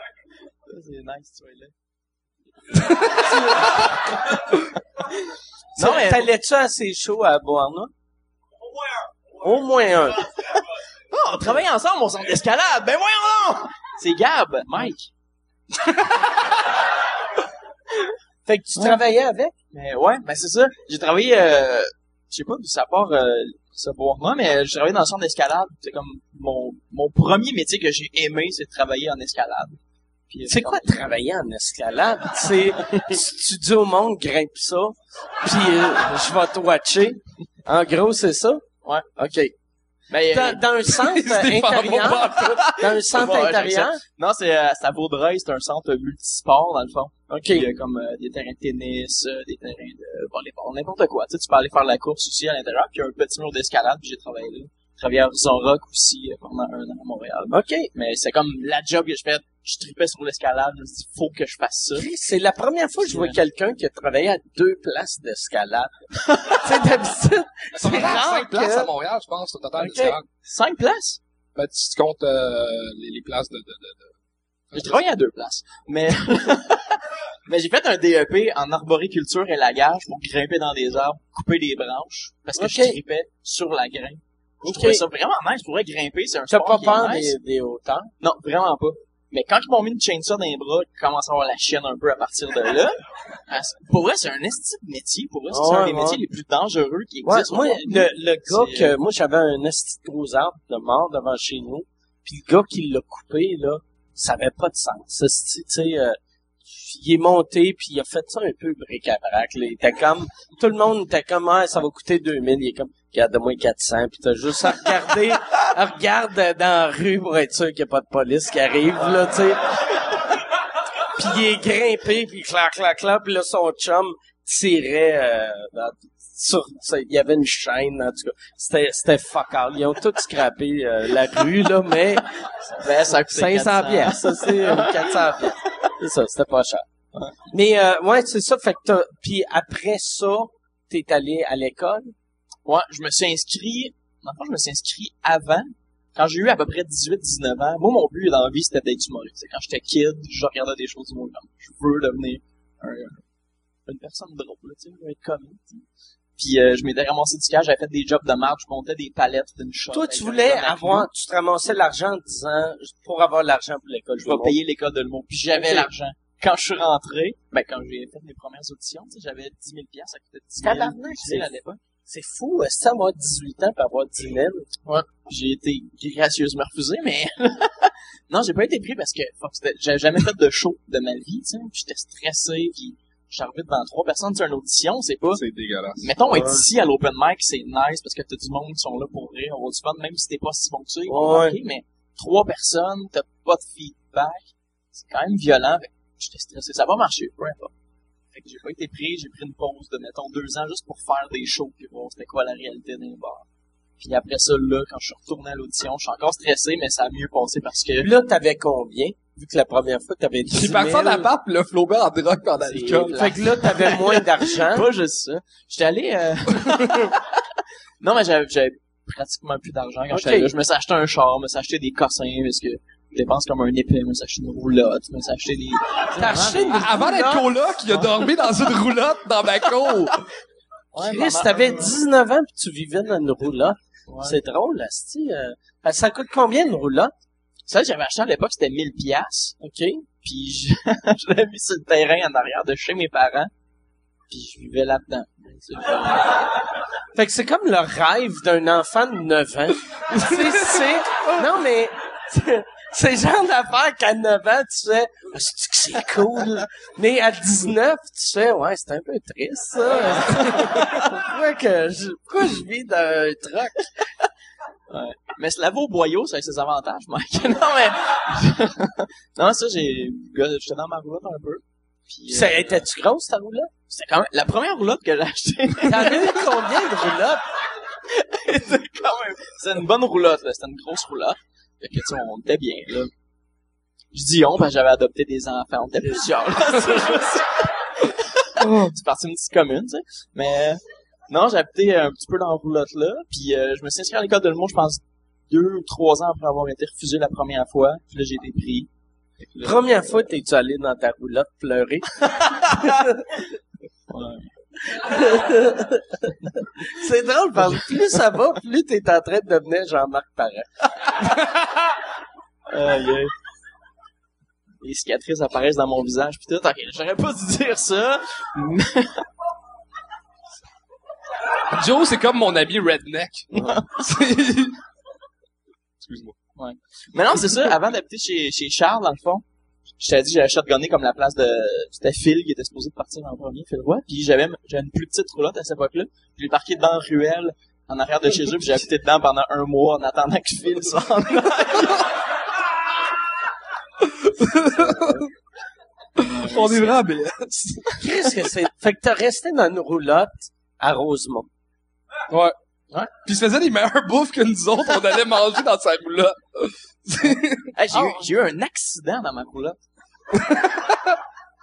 C'est nice, tu vois, là. Non, mais- T'allais-tu à ces shows à Beauharnois? Au moins un. Oh, on travaille ensemble au centre d'escalade! Ben voyons donc! C'est Gab, Mike. Fait que tu travaillais avec? Mais ouais, ben c'est ça. J'ai travaillé, euh, je sais pas d'où ça part, euh, ça pour moi, mais j'ai travaillé dans le centre d'escalade. C'est comme mon, mon premier métier que j'ai aimé, c'est de travailler en escalade. Puis, C'est quoi travailler en escalade? C'est, tu, tu dis au monde, grimpe ça, puis euh, je vais te watcher. En gros, c'est ça? Ouais. OK. Ben, euh, Dans, dans un centre intérieur, dans un centre intérieur, non, c'est euh, à Vaudreuil, c'est un centre multisport, dans le fond. OK. Il y a comme euh, des terrains de tennis, euh, des terrains de volleyball, n'importe quoi. Tu sais, tu peux aller faire la course aussi à l'intérieur, puis il y a un petit mur d'escalade, puis j'ai travaillé là. J'ai travaillé à Horizon Rock aussi euh, pendant un an à Montréal. OK. Mais c'est comme la job que je fais. Je tripais sur l'escalade, je me suis dit, faut que je fasse ça. C'est la première fois que je vois quelqu'un qui a travaillé à deux places d'escalade. sais, d'habitude, Ça c'est rare 5 places à Montréal, je pense, au total d'escalade. Cinq places? Ben, tu te comptes euh, les, les places de... de, de, de... J'ai travaillé à deux places. Mais, mais j'ai fait un DEP en arboriculture et lagage pour grimper dans des arbres, couper des branches, parce que je tripais sur la graine. Je trouvais ça vraiment nice. Je pourrais grimper, c'est un T'as sport pas qui peur nice. des, des hauteurs? Non, vraiment pas. Mais quand ils m'ont mis une chainsaw dans les bras, je commence à avoir la chienne un peu à partir de là. Pour vrai, c'est un esti de métier. Pour vrai, c'est Ouais, un des ouais. métiers les plus dangereux qui Ouais, existent. moi, le, le gars C'est, que, moi, j'avais un esti de gros arbre de mort devant chez nous, puis le gars qui l'a coupé, là, ça avait pas de sens. Ça, c'est- Tu sais, euh, il est monté, puis il a fait ça un peu bric-à-brac. Il était comme, tout le monde était comme, ah, ça va coûter 2000. Il est comme, regarde, moi 400, puis t'as juste à regarder, à regarder dans la rue pour être sûr qu'il n'y a pas de police qui arrive, là, tu sais. Puis il est grimpé, puis clac, clac, clac, puis là, son chum tirait euh, dans- sur... Il y avait une chaîne, en tout cas. C'était, c'était fuck all. Ils ont tout scrappé euh, la rue, là, mais... Ben, ça coûté 500 400. pièces, ça c'est euh, 400 pièces. C'est ça, c'était pas cher. Mais euh, ouais, c'est ça. Fait que t'as- puis après ça, t'es allé à l'école? Ouais, je me suis inscrit, fond, je me suis inscrit avant, quand j'ai eu à peu près 18-19 ans. Moi, mon but dans la vie, c'était d'être humoriste. Quand j'étais kid, je regardais des choses du monde comme, je veux devenir un- une personne drôle, tu sais, je veux être comique. Puis euh, je m'étais ramassé du cash, j'avais fait des jobs de marge, je montais des palettes d'une shot. Toi, tu voulais avoir, tu te ramassais l'argent en disant, pour avoir l'argent pour l'école, je vais payer l'école de l'humour. Puis j'avais l'argent. Quand je suis rentré, ben quand j'ai fait mes premières auditions, tu sais, j'avais 10 000 piastres, ça coûtait 10 000 Tabarnak, l'époque. C'est fou, est-ce que avoir 18 ans pour avoir 10 000? J'ai été gracieusement refusé, mais non, j'ai pas été pris parce que j'avais jamais fait de show de ma vie, tu sais, puis j'étais stressé, puis arrivé devant trois personnes sur une audition, c'est pas. C'est dégueulasse. Mettons être ici à l'open mic, c'est nice parce que t'as du monde qui sont là pour rire, on va du fun, même si t'es pas si bon que ça, ils vont Ouais. marquer, mais trois personnes, t'as pas de feedback, c'est quand même violent. Fait que J'étais stressé, ça va marcher, peu importe. Fait que j'ai pas été pris, j'ai pris une pause de mettons deux ans juste pour faire des shows puis voir c'était quoi la réalité d'un bar. Puis après ça, là, quand je suis retourné à l'audition, je suis encore stressé, mais ça a mieux passé parce que là, t'avais combien? Vu que la première fois, t'avais 10 J'ai 000. parti en appart, pis là, Flaubert en drogue pendant C'est l'école. Fait que là, t'avais moins d'argent. pas juste ça. J'étais allé... Euh... non, mais j'avais, j'avais pratiquement plus d'argent quand Ok. j'étais là. Je me suis acheté un char, je me suis acheté des cossins parce que je dépense comme un épée, je me suis acheté une roulotte, je me suis acheté des... T'as acheté une Avant d'être coloc, il a dormi dans une roulotte dans ma cour. Ouais, Chris, maman- t'avais 19 ans puis tu vivais dans une roulotte. Ouais. C'est drôle, asti. Euh, ça coûte combien une roulotte? Ça, j'avais acheté à l'époque, c'était 1000 piastres. OK? Puis je, je l'avais mis sur le terrain en arrière de chez mes parents. Puis je vivais là-dedans. Fait que c'est comme le rêve d'un enfant de 9 ans. c'est, c'est, non, mais, c'est- le genre d'affaire qu'à 9 ans, tu fais, Ah, c'est que c'est cool. Mais à 19, tu fais, ouais, c'est un peu triste, ça. pourquoi que je, pourquoi je vis dans un truck? Mais au boyau, ça a ses avantages, Mike. non, mais... non, ça, j'ai... J'étais dans ma roulotte un peu. Puis, Ça, euh, étais-tu grosse, ta roulotte? C'était quand même... La première roulotte que j'ai achetée, T'en as eu combien de roulottes? c'était quand même... C'était une bonne roulotte, là. C'était une grosse roulotte. Fait que, tu sais, on était bien, là. Je dis on, parce que j'avais adopté des enfants. On était plusieurs, là. C'est juste- C'est parti d'une petite commune, tu sais. Mais... Non, j'ai habité un petit peu dans la roulotte, là. Puis euh, je me suis inscrit à l'école de l'humour, je pense, deux ou trois ans après avoir été refusé la première fois. Puis là, j'ai été pris. Là- Première fois, t'es-tu allé dans ta roulotte pleurer? Ouais. C'est drôle parce que plus ça va, plus t'es en train de devenir Jean-Marc Parent. Les cicatrices apparaissent dans mon visage pis tout. Ok, j'aurais pas dû dire ça. mais- Joe, c'est comme mon ami redneck. Excuse-moi. Mais non, c'est ça. Avant d'habiter chez, chez Charles, dans le fond, je t'avais dit que j'avais shotgunné comme la place de... C'était Phil qui était supposé de partir en premier, Phil Roy. Puis j'avais j'avais une plus petite roulotte à cette époque-là. Je l'ai parqué dans la ruelle, en arrière de chez eux, puis j'ai habité dedans pendant un mois en attendant que Phil s'en aille. On est vraiment bien. Qu'est-ce que c'est? Fait que t'as resté dans une roulotte à Rosemont. Ouais. Ouais. Puis il se faisait les meilleures bouffes que nous autres. On allait manger dans sa roulotte. Hey, j'ai, Ah. eu, j'ai eu un accident dans ma roulotte.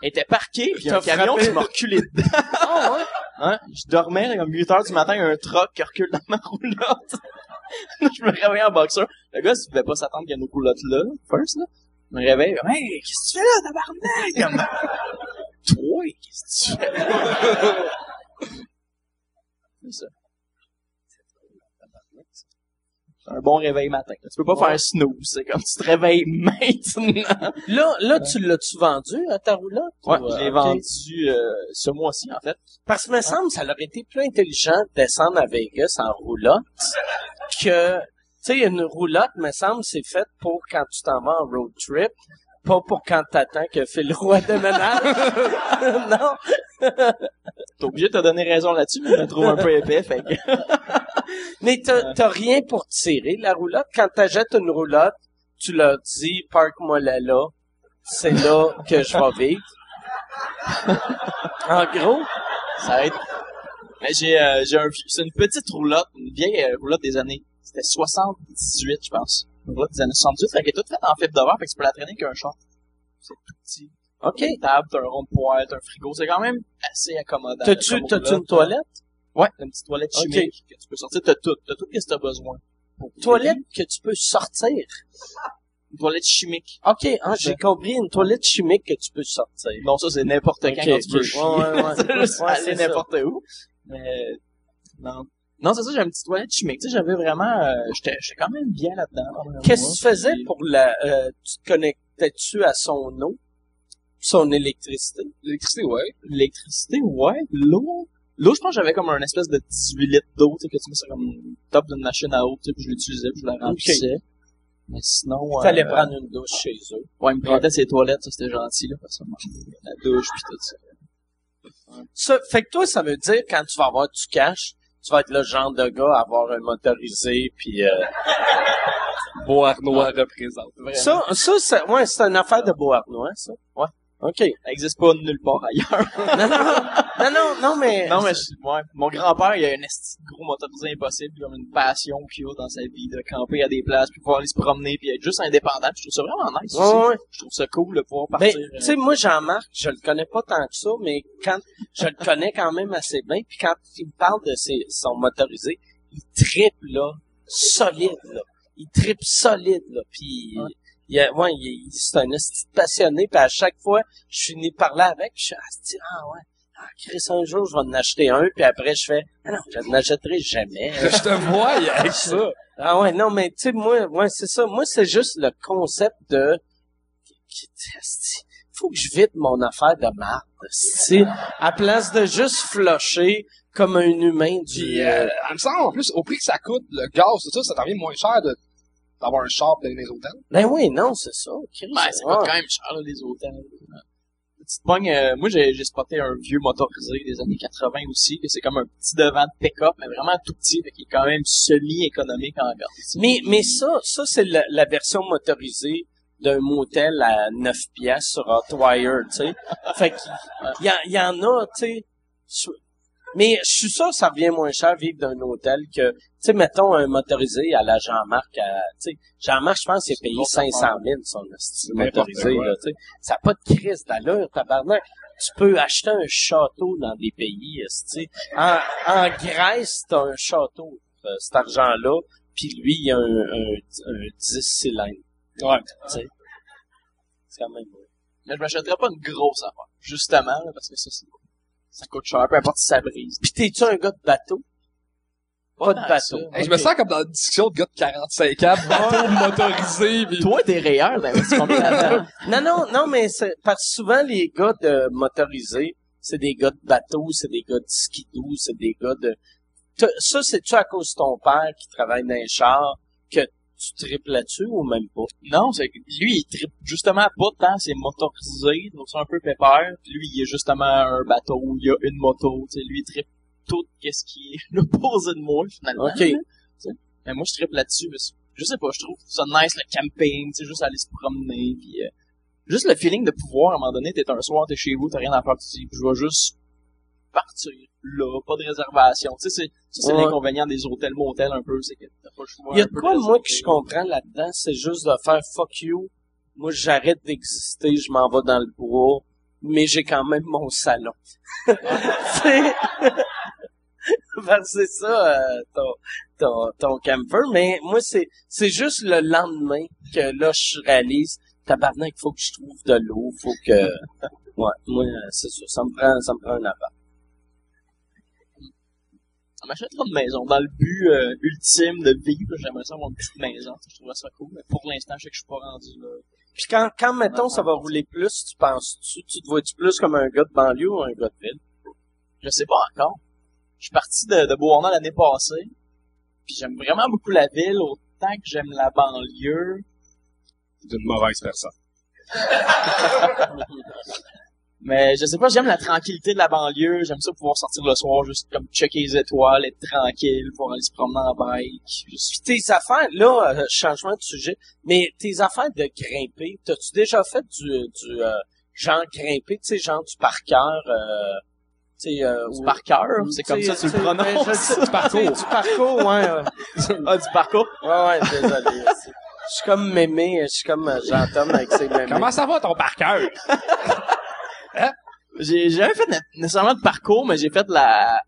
Elle était parquée, puis un camion frappé. qui m'a reculé dedans. Ah ouais? Hein? Je dormais, là, comme 8 heures du matin, il y a un truck qui recule dans ma roulotte. je me réveille en boxeur. Le gars, il pouvait pas s'attendre qu'il y ait une roulotte là, first, là. Je me réveille, hey, qu'est-ce que tu fais là, tabarnak? Toi, qu'est-ce que tu fais? Ça. Un bon réveil matin. Tu peux pas Ouais. faire snooze, c'est comme tu te réveilles maintenant. Là, là, tu l'as-tu vendu à ta roulotte? Ouais, Ou, je l'ai ok. vendu euh, ce mois-ci, en fait. Parce que me semble ça aurait été plus intelligent de descendre à Vegas en roulotte que, tu sais, une roulotte, me semble, c'est fait pour quand tu t'en vas en road trip. Pas pour quand t'attends que Phil Roy déménage. non. T'es obligé de te donner raison là-dessus, mais je me trouve un peu épais, fait que... Mais t'as, rien pour tirer la roulotte? Quand t'achètes une roulotte, tu leur dis, parque-moi là là. C'est là que je vais vivre. en gros. Ça va être... Mais j'ai, euh, j'ai un, c'est une petite roulotte, une vieille euh, roulotte des années, c'était 78, je pense. Roulotte des années 78, fait qu'elle est toute faite en fibre de verre, fait que tu peux la traîner qu'un short. C'est tout petit. OK. Table, t'as un rond de poêle, t'as un frigo, c'est quand même assez accommodant. T'as-tu, t'as-tu une toilette? Ouais, t'as une petite toilette chimique que tu peux sortir, t'as tout, t'as tout ce que t'as besoin. Toilette que tu peux sortir? Une toilette chimique. OK, hein, j'ai compris. Une toilette chimique que tu peux sortir. Non, ça, c'est n'importe quand Ok, quand tu chier. Ouais, ouais, ouais. C'est n'importe où. Mais, non. Non, c'est ça, j'ai une petite toilette chimique. Tu sais, j'avais vraiment, euh, j'étais, j'étais quand même bien là-dedans. Qu'est-ce que tu faisais pour la, euh, tu te connectais-tu à son eau? Son électricité? L'électricité, ouais. L'électricité, ouais. L'eau? L'eau, je pense que j'avais comme un espèce de 18 litres d'eau, tu sais, que tu mets ça comme top d'une machine à eau, tu sais, puis je l'utilisais, puis je la remplissais. Mais sinon, T'allais euh, prendre une douche chez eux. Ouais, il me prêtait ses toilettes, ça, c'était gentil, là, parce que. La douche, puis tout ça. Ça, fait que toi, ça veut dire, quand tu vas avoir du cash, tu vas être le genre de gars à avoir un motorisé, puis euh, Beauharnois représente. Ça, ça, c'est, ouais, c'est une affaire de Beauharnois, ça. Ouais. OK. Ça existe pas nulle part ailleurs. Non, non, non, non, non, mais... non, mais je- ouais. Mon grand-père, il a un esti de gros motorisé impossible, comme une passion qu'il a dans sa vie de camper à des places, puis pouvoir aller se promener, puis être juste indépendant. Puis je trouve ça vraiment nice Ouais. Je trouve ça cool de pouvoir partir. tu sais, moi, Jean-Marc, je le connais pas tant que ça, mais quand je le connais quand même assez bien, puis quand il me parle de ses, son motorisé, il tripe, là, solide, là. Il tripe solide, là, puis... Il, a- ouais, il, il- c'est un passionné, puis à chaque fois, je finis de parler avec, puis je suis asti, ah ouais, ah Chris, un jour, je vais en acheter un, puis après, je fais, ah non, je n'achèterai jamais. Je te vois avec ça. Ah ouais, non, mais tu sais, moi, ouais, c'est ça. Moi, c'est juste le concept de... Faut que je vide mon affaire de marde, asti. À place de juste flusher comme un humain du... Puis, euh, il me semble, en plus, au prix que ça coûte, le gaz, tout ça, ça t'en vient moins cher de, d'avoir un char dans les hôtels. Ben oui, non, c'est ça. Ben, ça ouais. coûte quand même cher, là, les hôtels. Petite pogne, euh, moi, j'ai, j'ai spoté un vieux motorisé des années 80 aussi, que c'est comme un petit devant de pick-up, mais vraiment tout petit, qu'il est quand même semi-économique en gaz. Mais, mais ça, ça, c'est la, la version motorisée d'un motel à 9 piastres sur Hotwire, tu sais. Fait qu'il y en a, tu sais. Mais je suis sûr ça revient moins cher vivre d'un hôtel que, tu sais, mettons un motorisé à la Jean-Marc, à- tu sais, Jean-Marc, je pense, il a payé 500 000 son style motorisé, là. Ça n'a pas de crise d'allure, tabarnak. Tu peux acheter un château dans des pays, tu sais. En, en Grèce, t'as un château, euh, cet argent-là, puis lui, il a un, un, un 10 cylindres. Ouais. Tu sais. C'est quand même... Mais je m'achèterais pas une grosse affaire. Justement, parce que ça, c'est, ça coûte cher, peu importe si ça brise. Puis t'es-tu un gars de bateau? Pas de bateau. Hey, Je me sens comme dans une discussion de gars de 45 ans, bateau motorisé, pis... Toi, t'es réel, t'investis combien là-dedans? Non, non, non, mais c'est parce que souvent les gars de motorisés, c'est des gars de bateau, c'est des gars de skidoo, c'est des gars de. T'as- Ça, c'est-tu à cause de ton père qui travaille dans les chars que tu triples là-dessus ou même pas? Non, c'est que lui, il tripe justement pas tant, c'est motorisé, donc c'est un peu pépère. Puis lui, il est justement un bateau, il a une moto, tu sais, lui, il tripe tout qu'est-ce qui est l'opposé de moi, finalement. OK. Mais moi, je tripe là-dessus, que, je sais pas, je trouve ça nice, le camping, tu sais, juste aller se promener, puis euh, juste le feeling de pouvoir, à un moment donné, t'es un soir, t'es chez vous, t'as rien à faire, tu dis, je vais juste partir là, pas de réservation. Tu sais, c'est, ça, c'est Ouais. l'inconvénient des hôtels motels un peu, c'est que t'as pas le choix. Il y a de quoi, moi, que je comprends là-dedans, c'est juste de faire fuck you. Moi, j'arrête d'exister, je m'en vais dans le bois, mais j'ai quand même mon salon. que c'est ça, euh, ton, ton, ton camper. Mais moi, c'est, c'est juste le lendemain que là, je réalise, tabarnak, il faut que je trouve de l'eau, faut que... Ouais, moi, c'est ça, ça me prend, ça me prend un appart. On m'achètera une maison. Dans le but euh, ultime de vivre, j'aimerais ça avoir une petite maison. Je trouverais ça cool. Mais pour l'instant, je sais que je suis pas rendu là. Puis quand, quand mettons, ça va rouler plus, tu penses-tu, tu te vois-tu plus comme un gars de banlieue ou un gars de ville? Je sais pas encore. Je suis parti de, de Beauharnois l'année passée. Puis j'aime vraiment beaucoup la ville, autant que j'aime la banlieue. d'une mauvaise personne. Mais je sais pas, j'aime la tranquillité de la banlieue. J'aime ça pouvoir sortir le soir, juste comme checker les étoiles, être tranquille, pouvoir aller se promener en bike. Juste- Puis tes affaires, là, euh, changement de sujet, mais tes affaires de grimper, t'as-tu déjà fait du, du euh, genre grimper, tu sais, genre du par cœur, euh, tu sais, euh, Du ou- par cœur, ou, c'est comme ça tu le ben, prononces. sais, Du parcours. du parcours, ouais. ouais. ah, du parcours? Ouais, ouais, désolé. Je suis comme mémé, je suis comme euh, Jean-Tom avec ses mémés. Comment ça va ton par cœur? J'ai jamais fait né- nécessairement de parcours, mais j'ai fait la,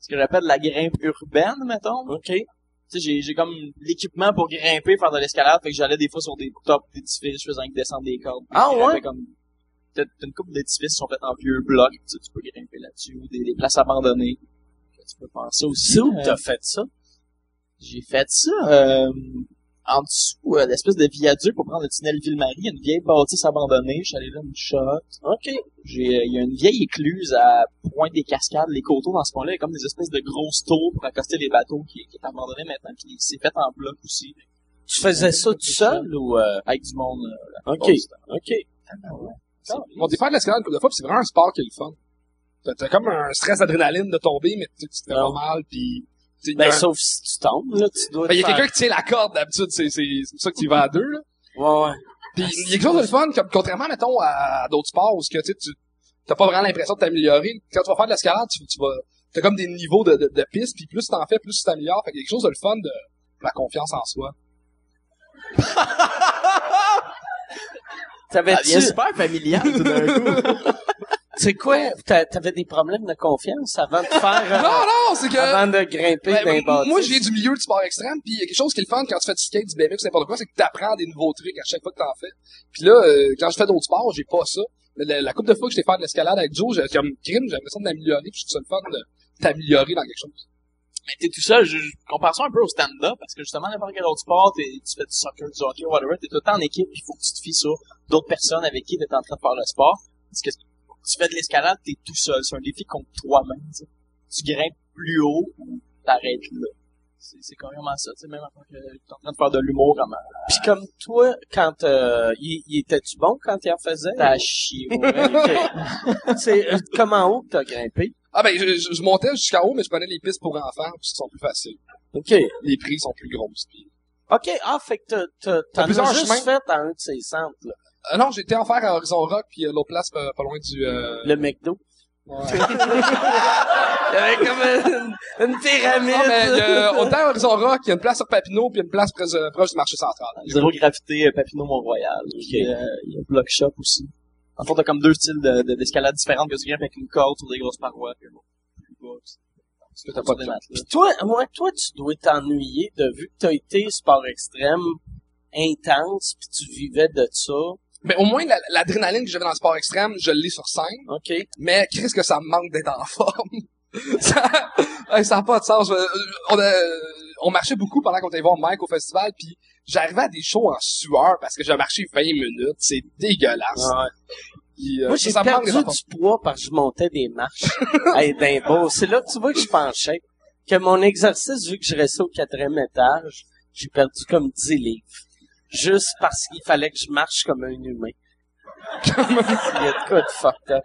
ce que j'appelle la grimpe urbaine, mettons. OK. Tu sais, j'ai, j'ai comme l'équipement pour grimper, faire de l'escalade, fait que j'allais des fois sur des tops d'édifices, je faisais rien que descendre des cordes. Ah ouais? Comme, t'as, t'as une couple d'édifices qui sont faits en vieux blocs, tu, sais, tu peux grimper là-dessus, ou des, des places abandonnées. Tu peux faire ça aussi. C'est où Euh, t'as fait ça? J'ai fait ça, euh, en dessous, euh, l'espèce de viaduc pour prendre le tunnel Ville-Marie, il y a une vieille bâtisse abandonnée, je suis allé là une shot. OK. J'ai, euh, il y a une vieille écluse à Pointe des Cascades, les coteaux dans ce point-là, il y a comme des espèces de grosses tours pour accoster les bateaux qui, qui est abandonné maintenant, puis c'est fait en bloc aussi. Tu faisais ça tout seul ou... euh, Avec du monde. euh, OK. plupart du temps. OK. On a fait de l'escalade une de fois, c'est vraiment un sport qui est le fun. T'as, comme un stress d'adrénaline de tomber, mais tu, tu te fais Non. pas mal, puis... Ben, sauf si tu tombes, là, tu dois ben, il y a te faire- quelqu'un qui tient la corde, d'habitude, c'est, c'est, c'est pour ça que tu y vas à deux, là. Ouais, ouais. Puis il y a quelque chose de le fun, comme, contrairement, mettons, à, à d'autres sports où ce que, tu sais, tu t'as pas vraiment l'impression de t'améliorer. Quand tu vas faire de l'escalade, tu, tu vas, t'as comme des niveaux de, de, de pistes, puis plus t'en fais, plus tu t'améliores. Fait qu'il y a quelque chose de le fun de la confiance en soi. Ça devient super familial tout d'un coup. C'est quoi? T'a- T'avais des problèmes de confiance avant de faire... euh, Non, non, c'est que... Avant de grimper Ben, les moi, je viens du milieu du sport extrême, puis il y a quelque chose qui est le fun quand tu fais du skate, du BMX, n'importe quoi, c'est que tu apprends des nouveaux trucs à chaque fois que t'en fais. Puis là, euh, quand je fais d'autres sports, j'ai pas ça. Mais la, la couple de fois que j'étais faire de l'escalade avec Joe, j'ai comme crime, j'ai l'impression de m'améliorer, puis je ça le fun de t'améliorer dans quelque chose. Mais t'es tout seul, je, je compare ça un peu au stand-up, parce que justement, n'importe quel autre sport, t'es- tu fais du soccer, du hockey, whatever, t'es tout le temps en équipe, il faut que tu te fies sur d'autres personnes avec qui t'es en train de faire le sport. Parce que tu fais de l'escalade, t'es tout seul. C'est un défi contre toi-même, tu sais. Tu grimpes plus haut, ou t'arrêtes là. C'est, c'est carrément ça, tu sais, même quand t'es en train de faire de l'humour, comme, Puis comme toi, quand... Euh, il, il était-tu bon quand il en faisait? t'as ouais. C'est euh, comment haut que t'as grimpé? Ah ben, je, je, je montais jusqu'en haut, mais je prenais les pistes pour enfants, puis sont plus faciles. OK. Les prix sont plus grosses. Puis... OK. Ah, fait que t'as- t'as, t'en as juste chemins. fait à un de ces centres, là. Euh, non, j'étais en faire à Horizon Rock, puis euh, l'autre place pas, pas loin du... Euh... Le McDo. ouais. Il y avait comme une, une pyramide. Non, mais euh, autant à Horizon Rock, il y a une place sur Papineau, puis une place proche, euh, proche du marché central. Zéro gravité, Papineau, Mont-Royal. Puis, euh, il y a Block Shop aussi. En fait, t'as comme deux styles de, de- d'escalade différentes que tu grimpes avec une corde sur des grosses parois, puis bon, puis pas de. Puis toi, moi, toi, tu dois t'ennuyer de vu que t'as été sport extrême intense, puis tu vivais de ça. Mais au moins, la- l'adrénaline que j'avais dans le sport extrême, je l'ai sur scène. OK. Mais qu'est-ce que ça me manque d'être en forme? ça, ouais, ça a pas de sens. Je- on, a- on marchait beaucoup pendant qu'on était voir Mike au festival, puis j'arrivais à des shows en sueur parce que j'ai marché 20 minutes. C'est dégueulasse. Puis, euh, Moi, j'ai perdu du poids parce que je montais des marches hey. C'est là que tu vois que je penchais. Que mon exercice, vu que je restais au quatrième étage, j'ai perdu comme 10 livres. Juste parce qu'il fallait que je marche comme un humain. Il y a de quoi de fucked up.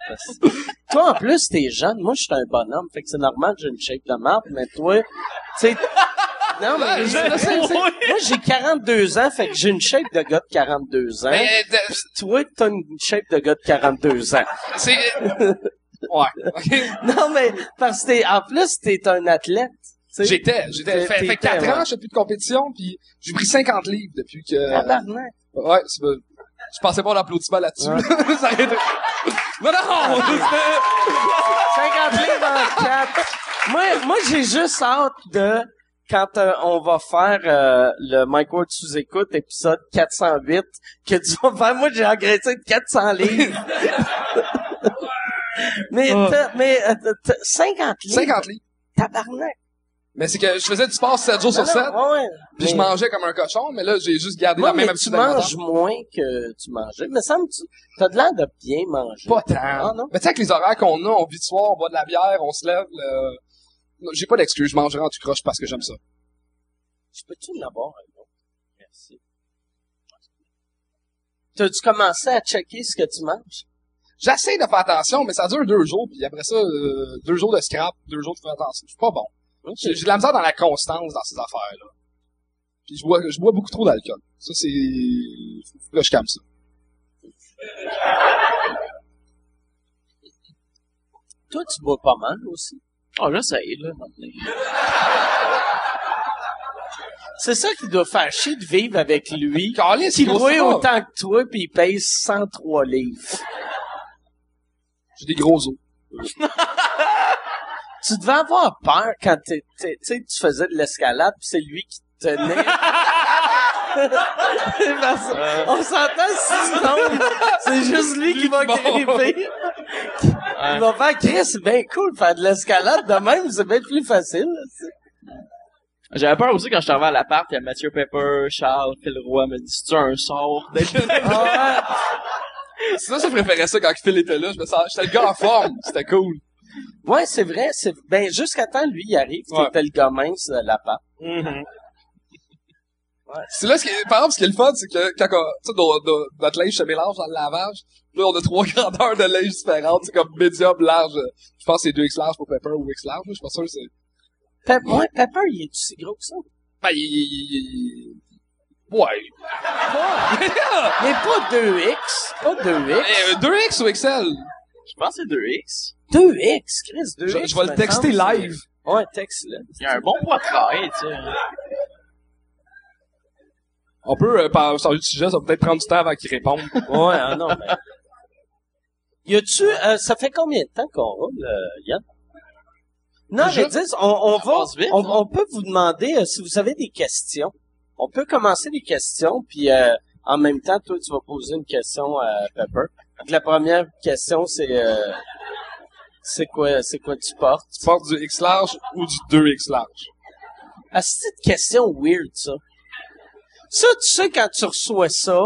Toi, en plus, t'es jeune. Moi, je suis un bonhomme. Fait que c'est normal que j'ai une shape de marde, mais toi, tu sais... Non, mais Ouais, moi, j'ai 42 ans, fait que j'ai une shape de gars de 42 ans. Mais, euh, Toi, t'as une shape de gars de 42 ans. c'est... Ouais, ok. Non, mais parce que t'es, en plus, t'es un athlète. J'étais, j'étais, fait, fait t'étais, 4 ouais. ans, je fais plus de compétition, puis j'ai pris 50 livres depuis que... Tabarnak. Ouais, c'est pas... Je pensais pas l'applaudissement là-dessus. ça aurait été... Non, non! c'était- 50 livres en 4. Moi, moi j'ai juste hâte de quand euh, on va faire euh, le Mike Ward sous écoute épisode 408 que tu vas faire moi j'ai engraissé de 400 livres. mais t'as- mais euh, t'as- 50 livres? 50 livres. tabarnak. Mais c'est que je faisais du sport 7 jours sur 7, Non, ouais, puis je mangeais comme un cochon, mais là, j'ai juste gardé la même mais habitude tu manges moins que tu mangeais. Mais ça me tu t'as de l'air de bien manger. Pas tant. Ah, non? Mais tu sais, avec les horaires qu'on a, on vit de soir, on boit de la bière, on se lève, le- J'ai pas d'excuse, je mangerai en tout croche parce que j'aime ça. Je peux-tu en avoir un autre? Merci. T'as-tu commencé à checker ce que tu manges? J'essaie de faire attention, mais ça dure deux jours, puis après ça, euh, deux jours de scrap, deux jours de faire attention. C'est pas bon. J'ai j'ai de la misère dans la constance dans ces affaires-là. Puis je bois, je bois beaucoup trop d'alcool. Ça, c'est... Faut que je calme ça. Toi, tu bois pas mal aussi. Oh, j'essaye, là, maintenant. C'est ça qui doit faire chier de vivre avec lui. Qui gros, boit ça autant que toi, puis il pèse 103 livres. J'ai des gros os. Tu devais avoir peur quand t'es- t'es- tu sais, tu faisais de l'escalade, puis c'est lui qui te tenait. Parce- Euh. On s'entend si tu c'est juste lui qui va Bon. gripper. Il va faire Chris, c'est bien cool faire de l'escalade de même, c'est bien plus facile. tu sais. J'avais peur aussi quand je suis arrivé à l'appart, il y a Mathieu Pepper, Charles, Phil Roy me dit, c'est-tu un sort? ça, je préférais ça quand Phil était là. Je me sens, j'étais le gars en forme. C'était cool. Ouais, c'est vrai, c'est, ben, jusqu'à temps, lui, il arrive, Ouais. t'étais le de l'appart. C'est là, ce qui est, par exemple, ce qui est le fun, c'est que quand on, tu sais, nos- nos- notre linge se mélange dans le lavage, là, on a trois grandeurs de linge différentes. C'est comme médium, large. Je pense que c'est 2X large pour Pepper ou X large. Je suis pas sûr que c'est... Pe- ouais, Pepper, il est si gros que ça? Ben, il, il, il- il- Ouais. Mais pas 2X, pas 2X. Eh, 2X ou XL? Je pense que c'est 2X. 2X, Chris, 2X. Je, je vais le texter live. Ouais, texte-le. Il y a un bon poitrail, tu sais. On peut euh, par- changer de sujet, ça va peut-être prendre du temps avant qu'il réponde. Ouais, ah non, mais... Y a-tu, euh, ça fait combien de temps qu'on roule, euh, Yann? Non, mais dis, on, va, vite, on, on peut vous demander euh, si vous avez des questions. On peut commencer les questions, puis euh, en même temps, toi, tu vas poser une question à Pepper. Donc, la première question, c'est euh, c'est quoi, c'est quoi tu portes? Tu portes du X large ou du 2X large? Ah, c'est une question weird, ça. Ça, tu sais, quand tu reçois ça,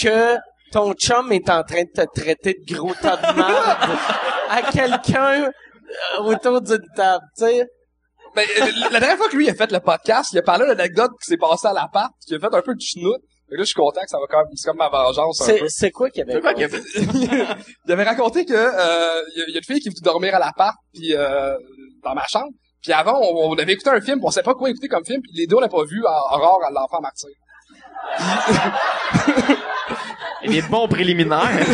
que ton chum est en train de te traiter de gros tas de merde à quelqu'un euh, autour d'une table, tu sais. Ben, euh, la dernière fois que lui a fait le podcast, il a parlé d'une anecdote qui s'est passée à l'appart, qui a fait un peu de chenoute. Là, je suis content que ça va quand même, c'est comme ma vengeance un peu. C'est, c'est quoi qu'il y avait? C'est quoi qu'il y avait? il avait raconté que euh, il y, a- il y a une fille qui est venue dormir à l'appart puis euh, dans ma chambre. Puis avant, on, on avait écouté un film, puis on savait pas quoi écouter comme film, puis les deux on l'a pas vu à Aurore à l'enfant martyr. Et des bons préliminaires.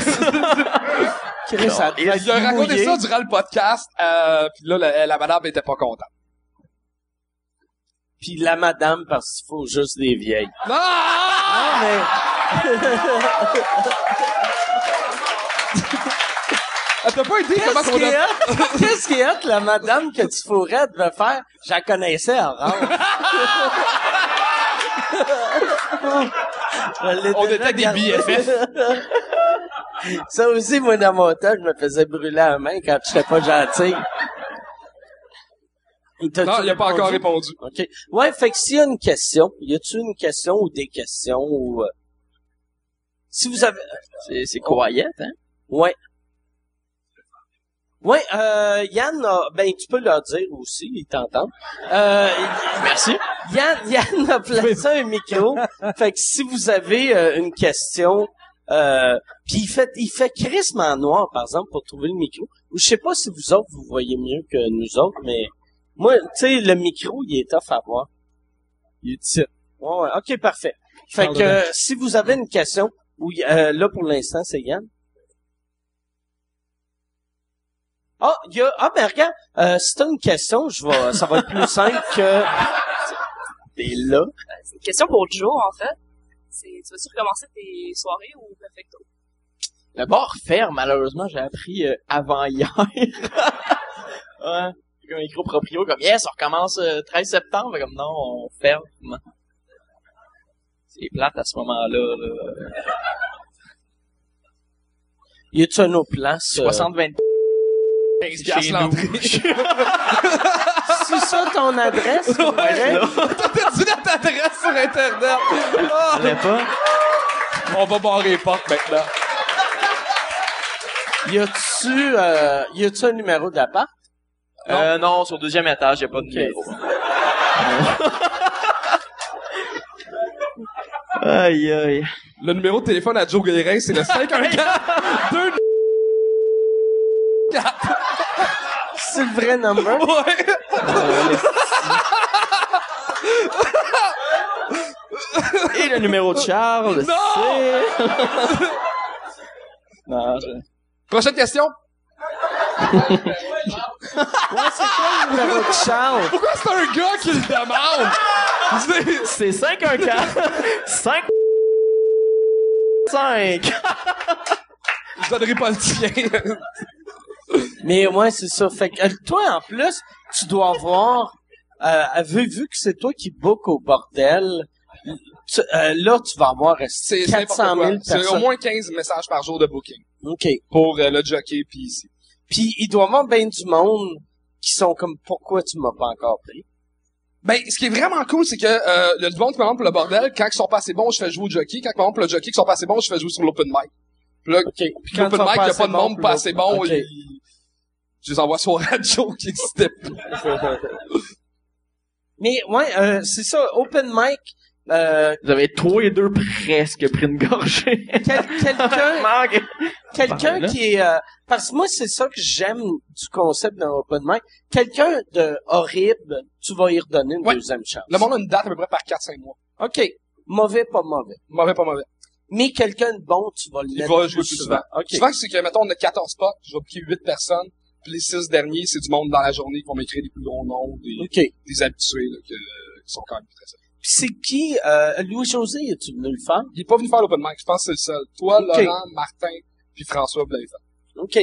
Chris, ça devait Il a raconté ça durant le podcast, euh, puis là la, la madame était pas contente. Puis la madame, parce qu'il faut juste des vieilles. Non! Mais... Elle t'a pas comment Qu'est-ce qu'on qui est a... hot? Qu'est-ce qui est hot, la madame que tu fourrais devait faire? Je la connaissais, l'ai On était des. BFF. Ça aussi, moi, dans mon temps, je me faisais brûler la main quand j'étais pas gentil. Non, il a pas encore répondu? OK. Ouais, fait que s'il y a une question, y a-tu une question ou des questions ou... euh, si vous avez... C'est, c'est quiet, hein? Ouais. Ouais, euh, Yann, a- ben tu peux leur dire aussi, ils t'entendent. Euh, Merci. Yann, Yann a placé un micro. fait que si vous avez euh, une question, euh, puis il fait, il fait crissement noir, par exemple, pour trouver le micro. Ou je sais pas si vous autres, vous voyez mieux que nous autres, mais moi, tu sais, le micro, il est tough à voir. Il est ici. Ouais, ouais, ok, parfait. Fait que euh, si vous avez une question, oui, euh, là pour l'instant, c'est Yann. Ah, il y a, ah, ben regarde, euh, si t'as une question, je vais, ça va être plus simple que t'es là. C'est une question pour Joe, en fait. C'est, tu vas-tu recommencer tes soirées ou perfecto? Le bar ferme, malheureusement, j'ai appris euh, avant hier. ouais. Un micro proprio comme yes, on recommence euh, 13 septembre, comme non, on ferme. C'est plate à ce moment-là. Là. Y a-tu un autre place? euh, 60 20 15 chez piastres nous. l'entrée. C'est ça ton adresse? pour vrai? T'as dit notre adresse sur Internet. Ah! Je pas? On va barrer les portes maintenant. Y a-tu, euh, y a-tu un numéro d'appart? Euh, non, sur le deuxième étage, il a pas de numéro. aïe, aïe. Le numéro de téléphone à Joe Guérin, c'est le 514 2 C'est le vrai number? Ouais. Et le numéro de Charles, c'est... non, je... Prochaine question. Ouais, c'est quoi le numéro de Charles? Pourquoi c'est un gars qui le demande? C'est- C'est 5 1 4 5 5 Je donnerai pas le tien. Mais ouais, c'est ça. Fait que euh, toi, en plus, tu dois avoir, euh, vu, vu que c'est toi qui book au bordel, tu- euh, là, tu vas avoir C'est c'est 400 n'importe 000 quoi. C'est au personnes. moins 15 messages par jour de booking OK. pour euh, le jockey puis ici. Puis il doit avoir bien du monde qui sont comme, pourquoi tu m'as pas encore pris? Ben, ce qui est vraiment cool, c'est que euh, le monde qui me pour le bordel, quand ils sont pas assez bons, je fais jouer au jockey. Quand demande pour le jockey qui sont pas assez bons, je fais jouer sur l'open mic. Puis là, OK. puis Quand l'open mic, il y a pas de monde pas assez bon. Ils- Je les envoie sur radio qui existait plus. Mais ouais, euh, c'est ça, open mic, euh, Vous avez toi et deux presque pris une gorgée. quel- quelqu'un quelqu'un Ben, qui est euh, parce que moi c'est ça que j'aime du concept d'un open mic quelqu'un de horrible tu vas y redonner une Ouais. deuxième chance Le monde a une date à peu près par 4-5 mois. ok mauvais pas mauvais Mauvais, pas mauvais. mais quelqu'un de bon tu vas le Il mettre va jouer plus souvent. ok Souvent, c'est que, mettons, on a 14 spots, je vais booker 8 personnes, puis les 6 derniers, c'est du monde dans la journée qui vont m'écrire des plus gros noms, des, des habitués, là, que- qui sont quand même très sérieux. C'est qui euh, Louis José es-tu venu le faire? Il est pas venu faire l'open mic, je pense que c'est le seul. Toi. Laurent, Martin, puis François, fait. ok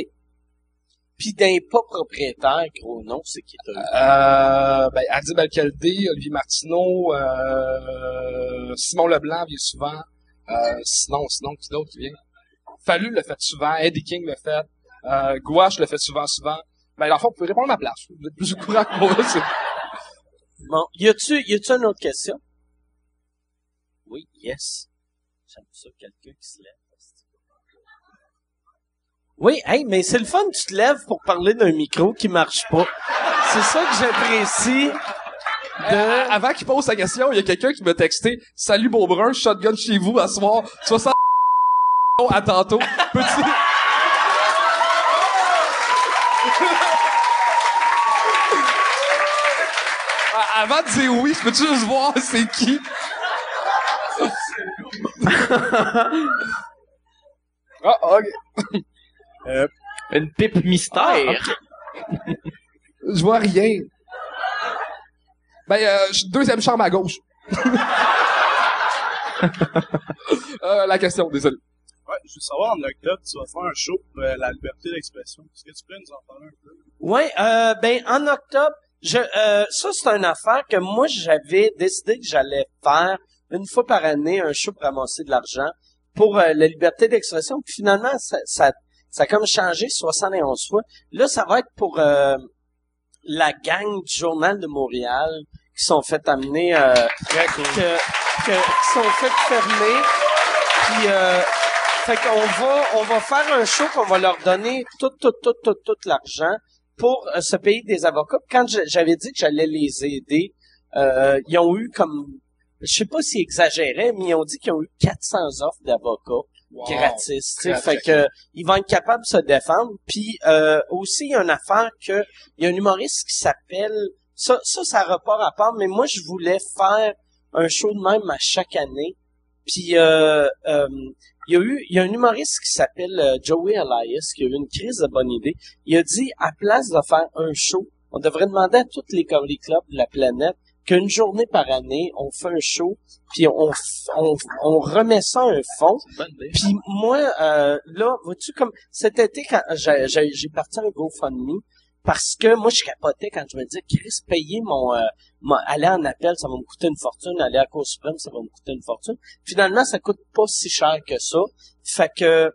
puis d'un pas propriétaire gros nom c'est qui t'as eu? Euh, ben, Adib Alcaldé, Olivier Martineau, euh, Simon Leblanc vient souvent. Euh, sinon, sinon, qui d'autre qui vient? Fallu le fait souvent, Eddie King le fait, euh, Gouache le fait souvent, souvent. Ben, l'enfant, vous pouvez répondre à ma place. Vous êtes plus au courant que moi, c'est- bon y a-tu y a-tu une autre question? Oui yes j'aime ça quelqu'un qui se lève Oui, hey, mais c'est le fun, tu te lèves pour parler d'un micro qui marche pas. C'est ça que j'apprécie Euh, de... avant qu'il pose sa question, il y a quelqu'un qui m'a texté « Salut Beaubrun, shotgun chez vous à soir, 60 à tantôt. Petit... » Avant de dire oui, peux-tu juste voir c'est qui? ah, ok. Une pipe mystère. Je vois rien. Ben, euh, je- deuxième chambre à gauche. euh, la question, désolé. Ouais, je veux savoir, en octobre, tu vas faire un show pour euh, la liberté d'expression. Est-ce que tu peux nous en parler un peu? Ouais, euh, ben, en octobre, je, euh, ça, c'est une affaire que moi, j'avais décidé que j'allais faire une fois par année un show pour ramasser de l'argent pour euh, la liberté d'expression. Puis finalement, ça, ça, ça a comme changé 71 fois. Là, ça va être pour euh, la gang du Journal de Montréal qui sont fait amener, euh, que, que- qui sont fait fermer. Puis, euh, fait qu'on va, on va faire un show qu'on va leur donner tout, tout, tout, tout, tout l'argent pour euh, se payer des avocats. Quand j'avais dit que j'allais les aider, euh, ils ont eu comme, je sais pas s'ils exagéraient, mais ils ont dit qu'ils ont eu 400 offres d'avocats gratis. sais. Très Fait que ils vont être capables de se défendre. Puis euh, aussi, il y a une affaire que il y a un humoriste qui s'appelle ça, ça, ça a rapport à part, mais moi je voulais faire un show de même à chaque année. Puis euh, euh, il y a eu il y a un humoriste qui s'appelle euh, Joey Elias qui a eu une crise de bonne idée. Il a dit à place de faire un show, on devrait demander à toutes les comedy clubs de la planète qu'une journée par année, on fait un show, puis on, on, on remet ça à un fond. Puis moi, euh, là, vois-tu, comme cet été, quand j'ai parti un GoFundMe, parce que moi, je capotais quand je me disais, Chris, payer mon, euh, mon- aller en appel, ça va me coûter une fortune, aller à Cour suprême, ça va me coûter une fortune. Finalement, ça coûte pas si cher que ça. Fait que euh,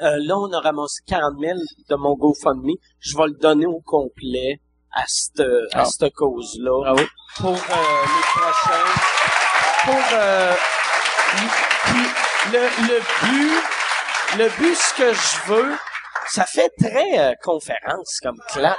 là, on a ramassé 40 000 de mon GoFundMe. Je vais le donner au complet à cette, à Ah. cette cause-là Bravo. pour euh, les prochains. Pour euh, le, le but, le but, ce que je veux, ça fait très euh, conférence comme clap,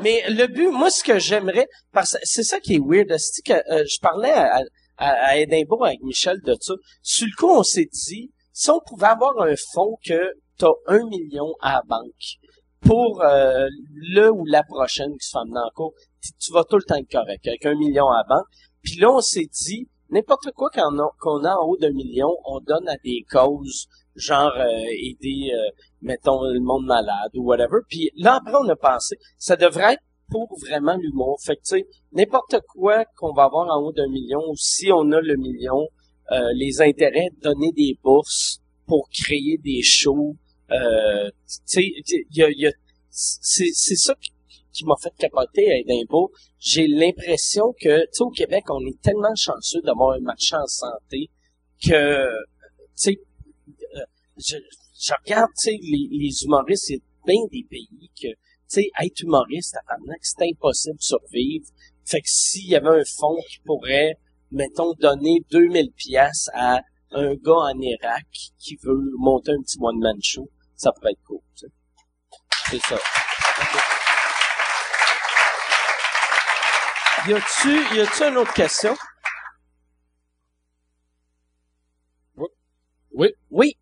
mais le but, moi, ce que j'aimerais, parce que c'est ça qui est weird, c'est que euh, je parlais à, à, à Édimbourg avec Michel de ça. Sur le coup, on s'est dit, si on pouvait avoir un fonds que t'as un million à la banque pour euh, le ou la prochaine qui se fait en cours, tu, vas tout le temps être correct avec un million à la banque. Puis là, on s'est dit, n'importe quoi qu'on a en haut d'un million, on donne à des causes, genre euh, aider, euh, mettons, le monde malade ou whatever. Puis là, après, on a pensé, ça devrait être pour vraiment l'humour. Fait que, tu sais, n'importe quoi qu'on va avoir en haut d'un million, ou si on a le million, euh, les intérêts, donner des bourses pour créer des shows. Euh, tu sais, c'est, ça qui, m'a fait capoter à Edimbourg. J'ai l'impression que, tu sais, au Québec, on est tellement chanceux d'avoir un marchand en santé que, tu sais, je, je regarde, tu sais, les, les humoristes, c'est bien des pays que, tu sais, être humoriste, c'est impossible de survivre. Fait que s'il y avait un fonds qui pourrait, mettons, donner 2000 pièces à un gars en Irak qui veut monter un petit one-man show, ça pourrait être cool, tu sais. C'est ça. Y a-tu, y a-tu une autre question? Oui. Oui.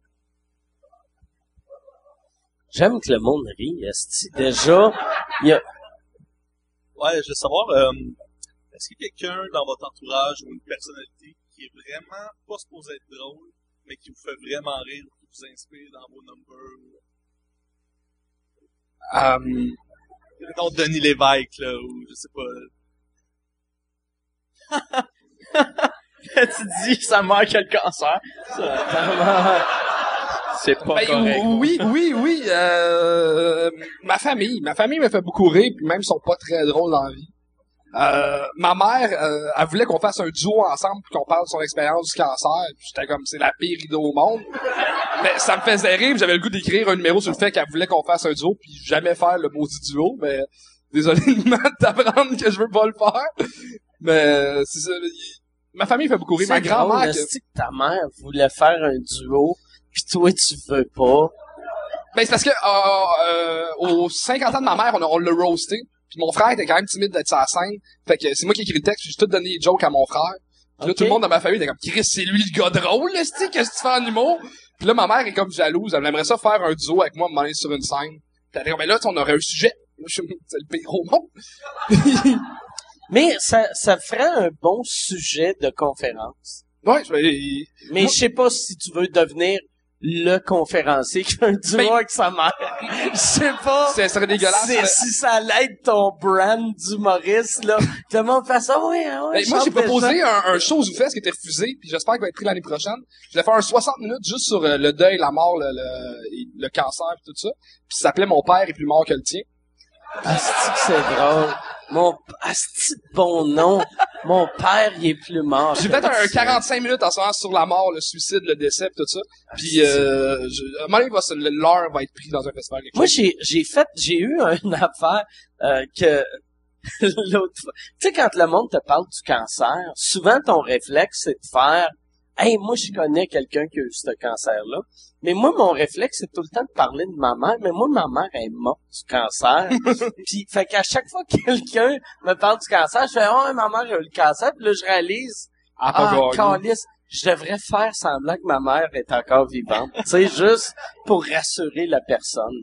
J'aime que le monde rit, esti. Déjà, y a, Ouais, je veux savoir, euh, est-ce qu'il y a quelqu'un dans votre entourage ou une personnalité qui est vraiment pas supposé être drôle, mais qui vous fait vraiment rire, qui vous inspire dans vos numbers? Euh, Non, Denis Lévesque, là, ou je sais pas. tu dis sa mère qui a le cancer. C'est pas Ben, correct. oui, oui, oui. Euh, ma famille, ma famille me fait beaucoup rire, puis même ils sont pas très drôles dans la vie. Euh, ma mère, euh, elle voulait qu'on fasse un duo ensemble puis qu'on parle de son expérience du cancer. Puis J'étais comme, c'est la pire idée au monde. Mais ça me faisait rire. J'avais le goût d'écrire un numéro sur le fait qu'elle voulait qu'on fasse un duo puis jamais faire le maudit duo. Mais désolé de t'apprendre que je veux pas le faire. Mais c'est ça. Ma famille fait beaucoup rire. Ma grand-mère, que- que ta mère voulait faire un duo, pis toi, tu veux pas. Ben, c'est parce que euh, euh, aux 50 ans de ma mère, on, a- on l'a roasté. Puis mon frère était quand même timide d'être sur la scène. Fait que c'est moi qui ai écrit le texte, puis j'ai tout donné les jokes à mon frère. Puis là, tout le monde dans ma famille était comme, Chris, c'est lui le gars drôle, qu'est-ce que tu fais en humour? Puis là, ma mère est comme jalouse. Elle aimerait ça faire un duo avec moi, m'aller sur une scène. Puis elle ben là, on aurait un sujet. Moi, je suis c'est le pire au monde. Mais ça, ça ferait un bon sujet de conférence. Ouais, je vais... Mais je sais pas si tu veux devenir le conférencier qui fait un duo Ben- avec sa mère. Je sais pas. Ça serait dégueulasse. Mais- si ça l'aide ton brand d'humoriste, là, tout le monde fait ça, ouais, ouais. Ben, moi, j'ai proposé un, un show aux Zoufest qui était refusé, puis j'espère qu'il va être pris l'année prochaine. Je voulais faire un 60 minutes juste sur euh, le deuil, la mort, le, le, le cancer, puis tout ça. Puis ça s'appelait Mon père est plus mort que le tien. Asti que c'est drôle. Mon, asti bon nom. Mon père, il est plus mort. J'ai peut-être un 45 minutes en ce moment sur la mort, le suicide, le décès, tout ça. Puis euh, je, à un moment donné, l'heure va être pris dans un festival. Moi, j'ai, j'ai fait, j'ai eu une affaire, euh, que, l'autre fois. Tu sais, quand le monde te parle du cancer, souvent ton réflexe, c'est de faire, hey, moi, je connais quelqu'un qui a eu ce cancer-là. Mais moi, mon réflexe, c'est tout le temps de parler de ma mère. Mais moi, ma mère est morte du cancer. Puis, fait qu'à chaque fois que quelqu'un me parle du cancer, je fais, oh, ma mère a eu le cancer. Puis là, je réalise, Ah, ah, je devrais faire semblant que ma mère est encore vivante. tu sais, juste pour rassurer la personne.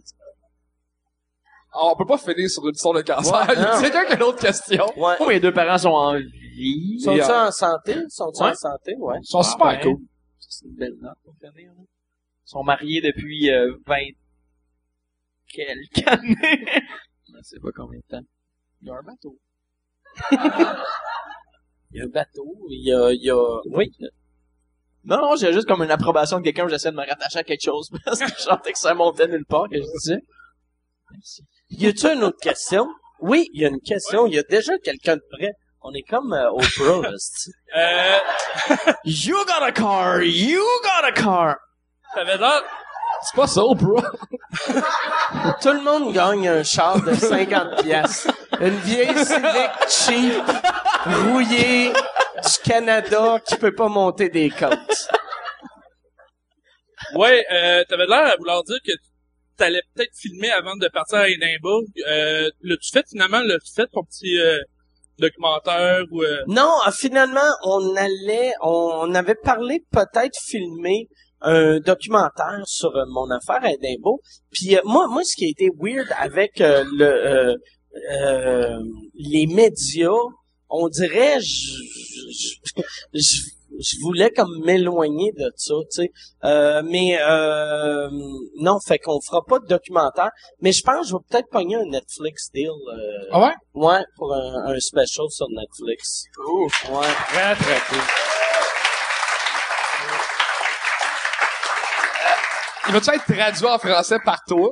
Ah, on peut pas finir sur une histoire de cancer. Ouais, c'est quelqu'un qui a une autre question. Ouais. Moi, mes deux parents sont en vie. Sont-ils euh, en santé? Sont-ils Ouais. en santé? Ouais. Ils sont super ben, cool. C'est une belle note pour finir. là. Ils sont mariés depuis euh, 20 quelques années. Je sais pas combien de temps. Il y a un bateau. Il y a un bateau, il y a, il y a, oui. Non, non, j'ai juste comme une approbation de quelqu'un où j'essaie de me rattacher à quelque chose parce que je sentais que ça montait nulle part que je disais. Merci. Y a-tu une autre question? Oui, il y a une question. Il y a déjà quelqu'un de prêt. On est comme euh, Oprah, là, c'est-tu? Euh, You got a car! You got a car! ça avait l'air... C'est pas ça, bro. Tout le monde gagne un char de 50 pièces. Une vieille Civic cheap, rouillée, du Canada, qui peut pas monter des côtes. Ouais, euh, t'avais l'air à vouloir dire que t'allais peut-être filmer avant de partir à Édimbourg. Euh, l'as-tu fait finalement? L'as-tu fait ton petit... Euh, documentaire ou... euh, Non, euh, finalement, on allait, on, avait parlé peut-être filmer un documentaire sur euh, mon affaire à Edimbo. Puis euh, moi, moi, ce qui a été weird avec euh, le les médias, on dirait, je, je, je, je voulais comme m'éloigner de ça, tu sais. Euh, mais euh, non, fait qu'on fera pas de documentaire. Mais je pense que je vais peut-être pogner un Netflix deal. euh, Ah ouais? Ouais, pour un, un special sur Netflix. Ouais. Très, très cool. Il va-tu être traduit en français par toi?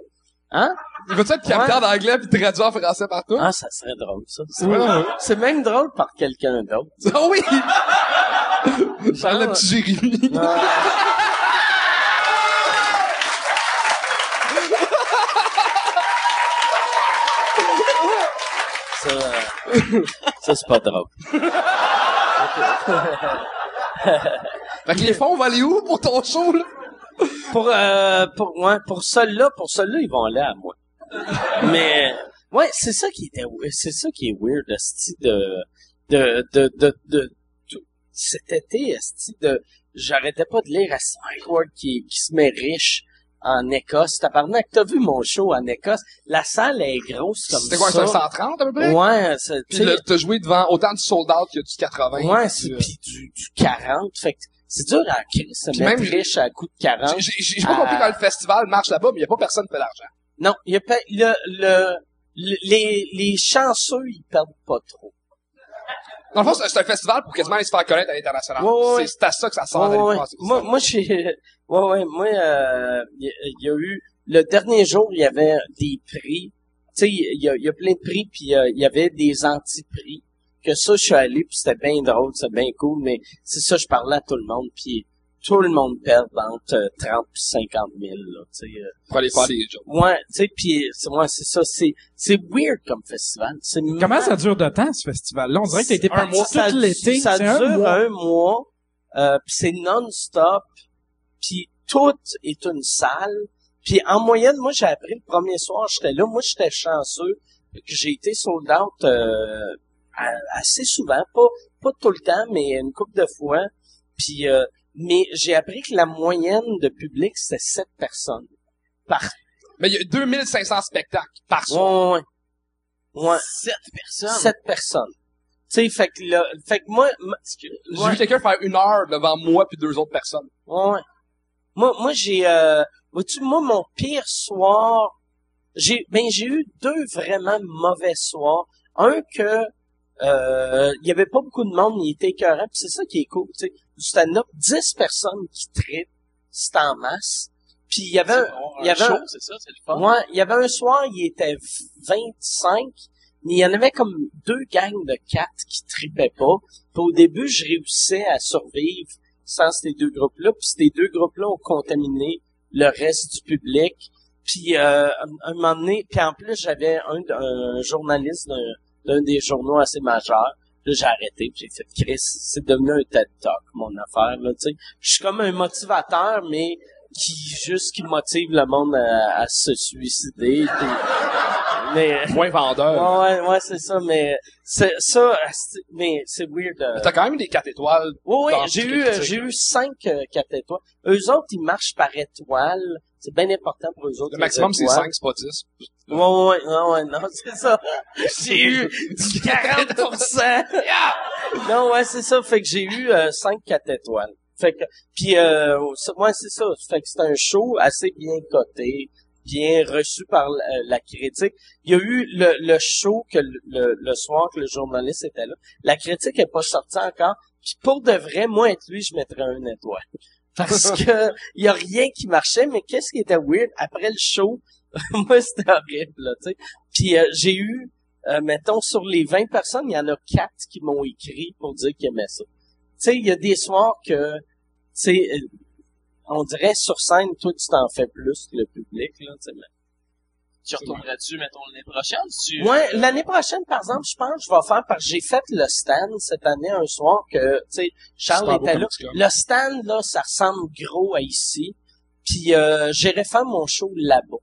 Hein? Il va-tu être capté Ouais. en anglais puis traduit en français par toi? Ah, ça serait drôle, ça. C'est même drôle par quelqu'un d'autre. Ah oui! Parle le petit Jérémy. Ça, ça c'est pas drôle. Fait que les fonds vont aller où pour ton show, là? Pour, euh, pour, ouais, pour celui-là, pour celui-là, ils vont aller à moi. Mais, ouais, c'est ça qui était, c'est ça qui est weird, esti, de, de, de, de, de, tout- cet été, de, j'arrêtais pas de lire à Ward qui, qui se met riche en Écosse. Tabarnak, t'as vu mon show en Écosse? La salle est grosse comme C'était quoi, ça. 530 à peu près? Ouais, Puis t'as joué devant autant du sold out que du 80. Ouais, puis c'est du- du, du 40. Fait que c'est dur à se mettre même, riche à coup de 40. J'ai j'ai- j'ai pas compris quand le festival marche là-bas, mais y a pas personne qui fait l'argent. Non, il y a pas, le, le, le- les, les chanceux, ils perdent pas trop. Dans le fond, c'est un festival pour quasiment aller se faire connaître à l'international. Ouais, ouais, ouais. C'est à ça que ça sert Ouais, Moi, moi, j'ai, ouais, ouais, moi, euh, il y, a- il y a eu, le dernier jour, il y avait des prix. Tu sais, il y a, il y a plein de prix, puis euh, il y avait des anti-prix. Que ça, je suis allé, puis c'était bien drôle, c'était bien cool, mais c'est ça, je parlais à tout le monde, puis tout le monde perd entre euh, 30 et 50 000, là, tu sais. euh. Pour aller faire des jobs. Ouais, tu sais, puis c'est ouais, c'est ça, c'est c'est weird comme festival. C'est Comment ça dure de temps, ce festival-là? On dirait que t'as été parti mois. tout Ça- l'été. Ça dure un mois. un mois, euh, puis c'est non-stop, puis tout est une salle. Puis en moyenne, moi j'ai appris le premier soir, j'étais là, moi j'étais chanceux que j'ai été sold out euh, assez souvent, pas pas tout le temps, mais une couple de fois. Puis euh, mais j'ai appris que la moyenne de public c'était sept personnes par Mais il y a 2500 spectacles par soir. Ouais, ouais. Ouais. Sept personnes. Sept personnes. Tu sais, fait que là, fait que moi, moi, J'ai vu quelqu'un faire une heure devant moi puis deux autres personnes. Ouais. Moi, moi j'ai, euh, vois-tu, moi, mon pire soir, j'ai, ben, j'ai eu deux vraiment mauvais soirs. Un que, euh, il y avait pas beaucoup de monde, mais il était écœurant, puis c'est ça qui est cool, tu sais. Du stand-up, 10 personnes qui trippent, c'est en masse. Puis il y avait, un- il y avait show, un- c'est ça, c'est le fun. Ouais, il y avait un soir, il était 25, mais il y en avait comme deux gangs de quatre qui tripaient pas. Puis au début, je réussissais à survivre sans ces deux groupes-là, puis ces deux groupes-là ont contaminé le reste du public. Puis euh, un, moment donné, puis en plus, j'avais un, un journaliste d'un des journaux assez majeurs. Là, j'ai arrêté, j'ai fait Chris, c'est devenu un TED Talk, mon affaire, là, tu sais. Je suis comme un motivateur, mais qui juste qui motive le monde à, à se suicider. mais Moins vendeur. ouais, ouais, ouais, c'est ça, mais c'est ça, mais c'est weird. euh. T'as quand même des 4 étoiles. Oui, oui, j'ai eu, j'ai eu cinq euh, quatre étoiles. Eux autres, ils marchent par étoile. C'est bien important pour eux autres. Le maximum, c'est étoiles. 5, c'est pas 10. Ouais, ouais, ouais, ouais, ouais, non, c'est ça. J'ai eu du 40%. non, ouais, c'est ça. Fait que j'ai eu euh, 5 4 étoiles. Fait que, puis, euh, c'est- ouais, c'est ça. Fait que c'est un show assez bien coté, bien reçu par la, la critique. Il y a eu le, le show que le, le, le soir que le journaliste était là. La critique est pas sortie encore. Puis pour de vrai, moi, être lui, je mettrais un étoile. Parce que il y a rien qui marchait, mais qu'est-ce qui était weird? Après le show? moi, c'était horrible, tu sais. Puis euh, j'ai eu, euh, mettons, sur les 20 personnes, il y en a 4 qui m'ont écrit pour dire qu'ils aimaient ça. Tu sais, il y a des soirs que, tu sais, euh, on dirait sur scène, toi, tu t'en fais plus que le public, là, tu sais. Tu retourneras-tu, mettons, l'année prochaine? Tu... Ouais, l'année prochaine, par exemple, je pense que je vais faire, parce que j'ai fait le stand cette année un soir que, tu sais, Charles était là. Le stand, là, ça ressemble gros à ici. Puis euh, j'irai faire mon show là-bas.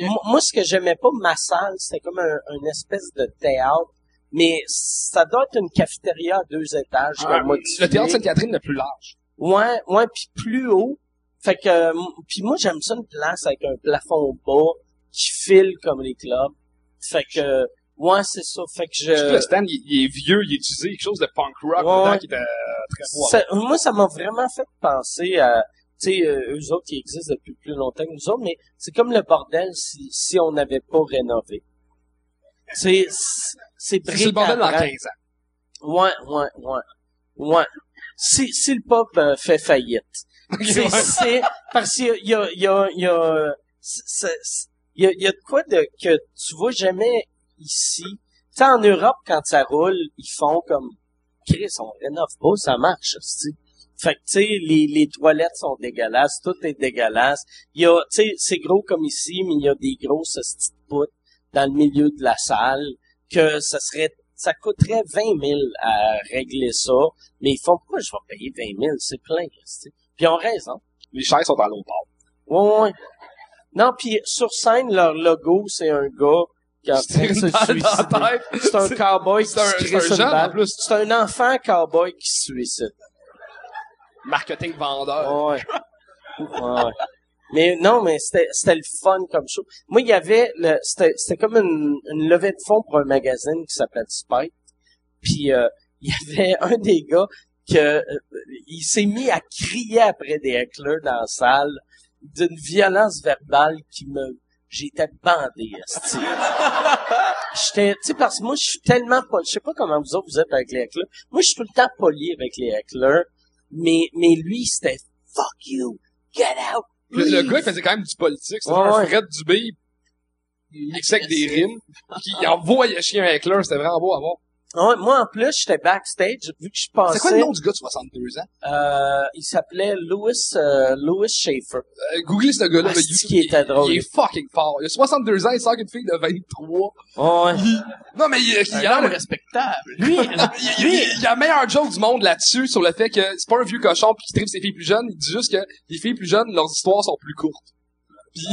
Moi, moi, ce que j'aimais pas, ma salle, c'était comme un, une espèce de théâtre, mais ça doit être une cafétéria à deux étages. Ah, comme moi, le théâtre Sainte-Catherine le plus large. Ouais, ouais, puis plus haut. Fait que, euh, puis moi j'aime ça une place avec un plafond bas qui file comme les clubs. Fait que, ouais, c'est ça. Fait que Je le stand, il, il est vieux, il est utilisé, quelque chose de punk rock Ouais, dedans qui était euh, très. Ça- moi, ça m'a vraiment fait penser à, tu sais, euh, eux autres qui existent depuis plus longtemps que nous autres, mais c'est comme le bordel si, si on n'avait pas rénové. C'est, c'est C'est le bordel dans 15 ans. Ouais, ouais, ouais. Ouais. Si, si le pop euh, fait faillite. C'est, ouais. c'est, parce qu'il y a, il y a, il y a, y a, il y a, il y a de quoi de, que tu vois jamais ici. Tu sais, en Europe, quand ça roule, ils font comme, Chris, on rénove pas, ça marche, tu Fait que, tu sais, les, les toilettes sont dégueulasses, tout est dégueulasse. Il y a, tu sais, c'est gros comme ici, mais il y a des grosses petites poutres dans le milieu de la salle que ça serait, ça coûterait 20 000 à régler ça. Mais ils font, pourquoi je vais payer 20 000? C'est plein. Puis ils ont raison. Les chaises sont à l'eau port. Ouais, ouais. Non, puis sur scène, leur logo, c'est un gars qui Se train de suicider. C'est un cowboy qui se un en plus. C'est un enfant cowboy qui se suicide. Marketing vendeur. Ouais. ouais. Mais non, mais c'était c'était le fun comme show. Moi, il y avait le c'était c'était comme une, une levée de fonds pour un magazine qui s'appelait Spike. Puis euh, il y avait un des gars que euh, il s'est mis à crier après des hecklers dans la salle d'une violence verbale qui me j'étais bandé. J'étais tu sais parce que moi je suis tellement pas je sais pas comment vous autres vous êtes avec les hecklers. Moi je suis tout le temps poli avec les hecklers, mais mais lui c'était fuck you, get out. Le, le gars, il faisait quand même du politique. C'était Ouais, un. Fred Dubé, il mixait avec des rimes, il envoyait chier un heckler. C'était vraiment beau à voir. Ouais, moi en plus j'étais backstage vu que je passais C'est quoi le nom du gars de 62 ans? euh, il s'appelait Louis euh, Louis Schaefer. Euh, googlez ce gars-là. Ah, YouTube, qui était drôle. Il est fucking fort. Il a 62 ans, il sort avec une fille de 23. Ouais. Non, mais il, il, a l'air- respectable. Lui, il, il- il- il a le meilleur joke du monde là-dessus sur le fait que c'est pas un vieux cochon puis qu'il tripe ses filles plus jeunes. Il dit juste que les filles plus jeunes, leurs histoires sont plus courtes. Puis...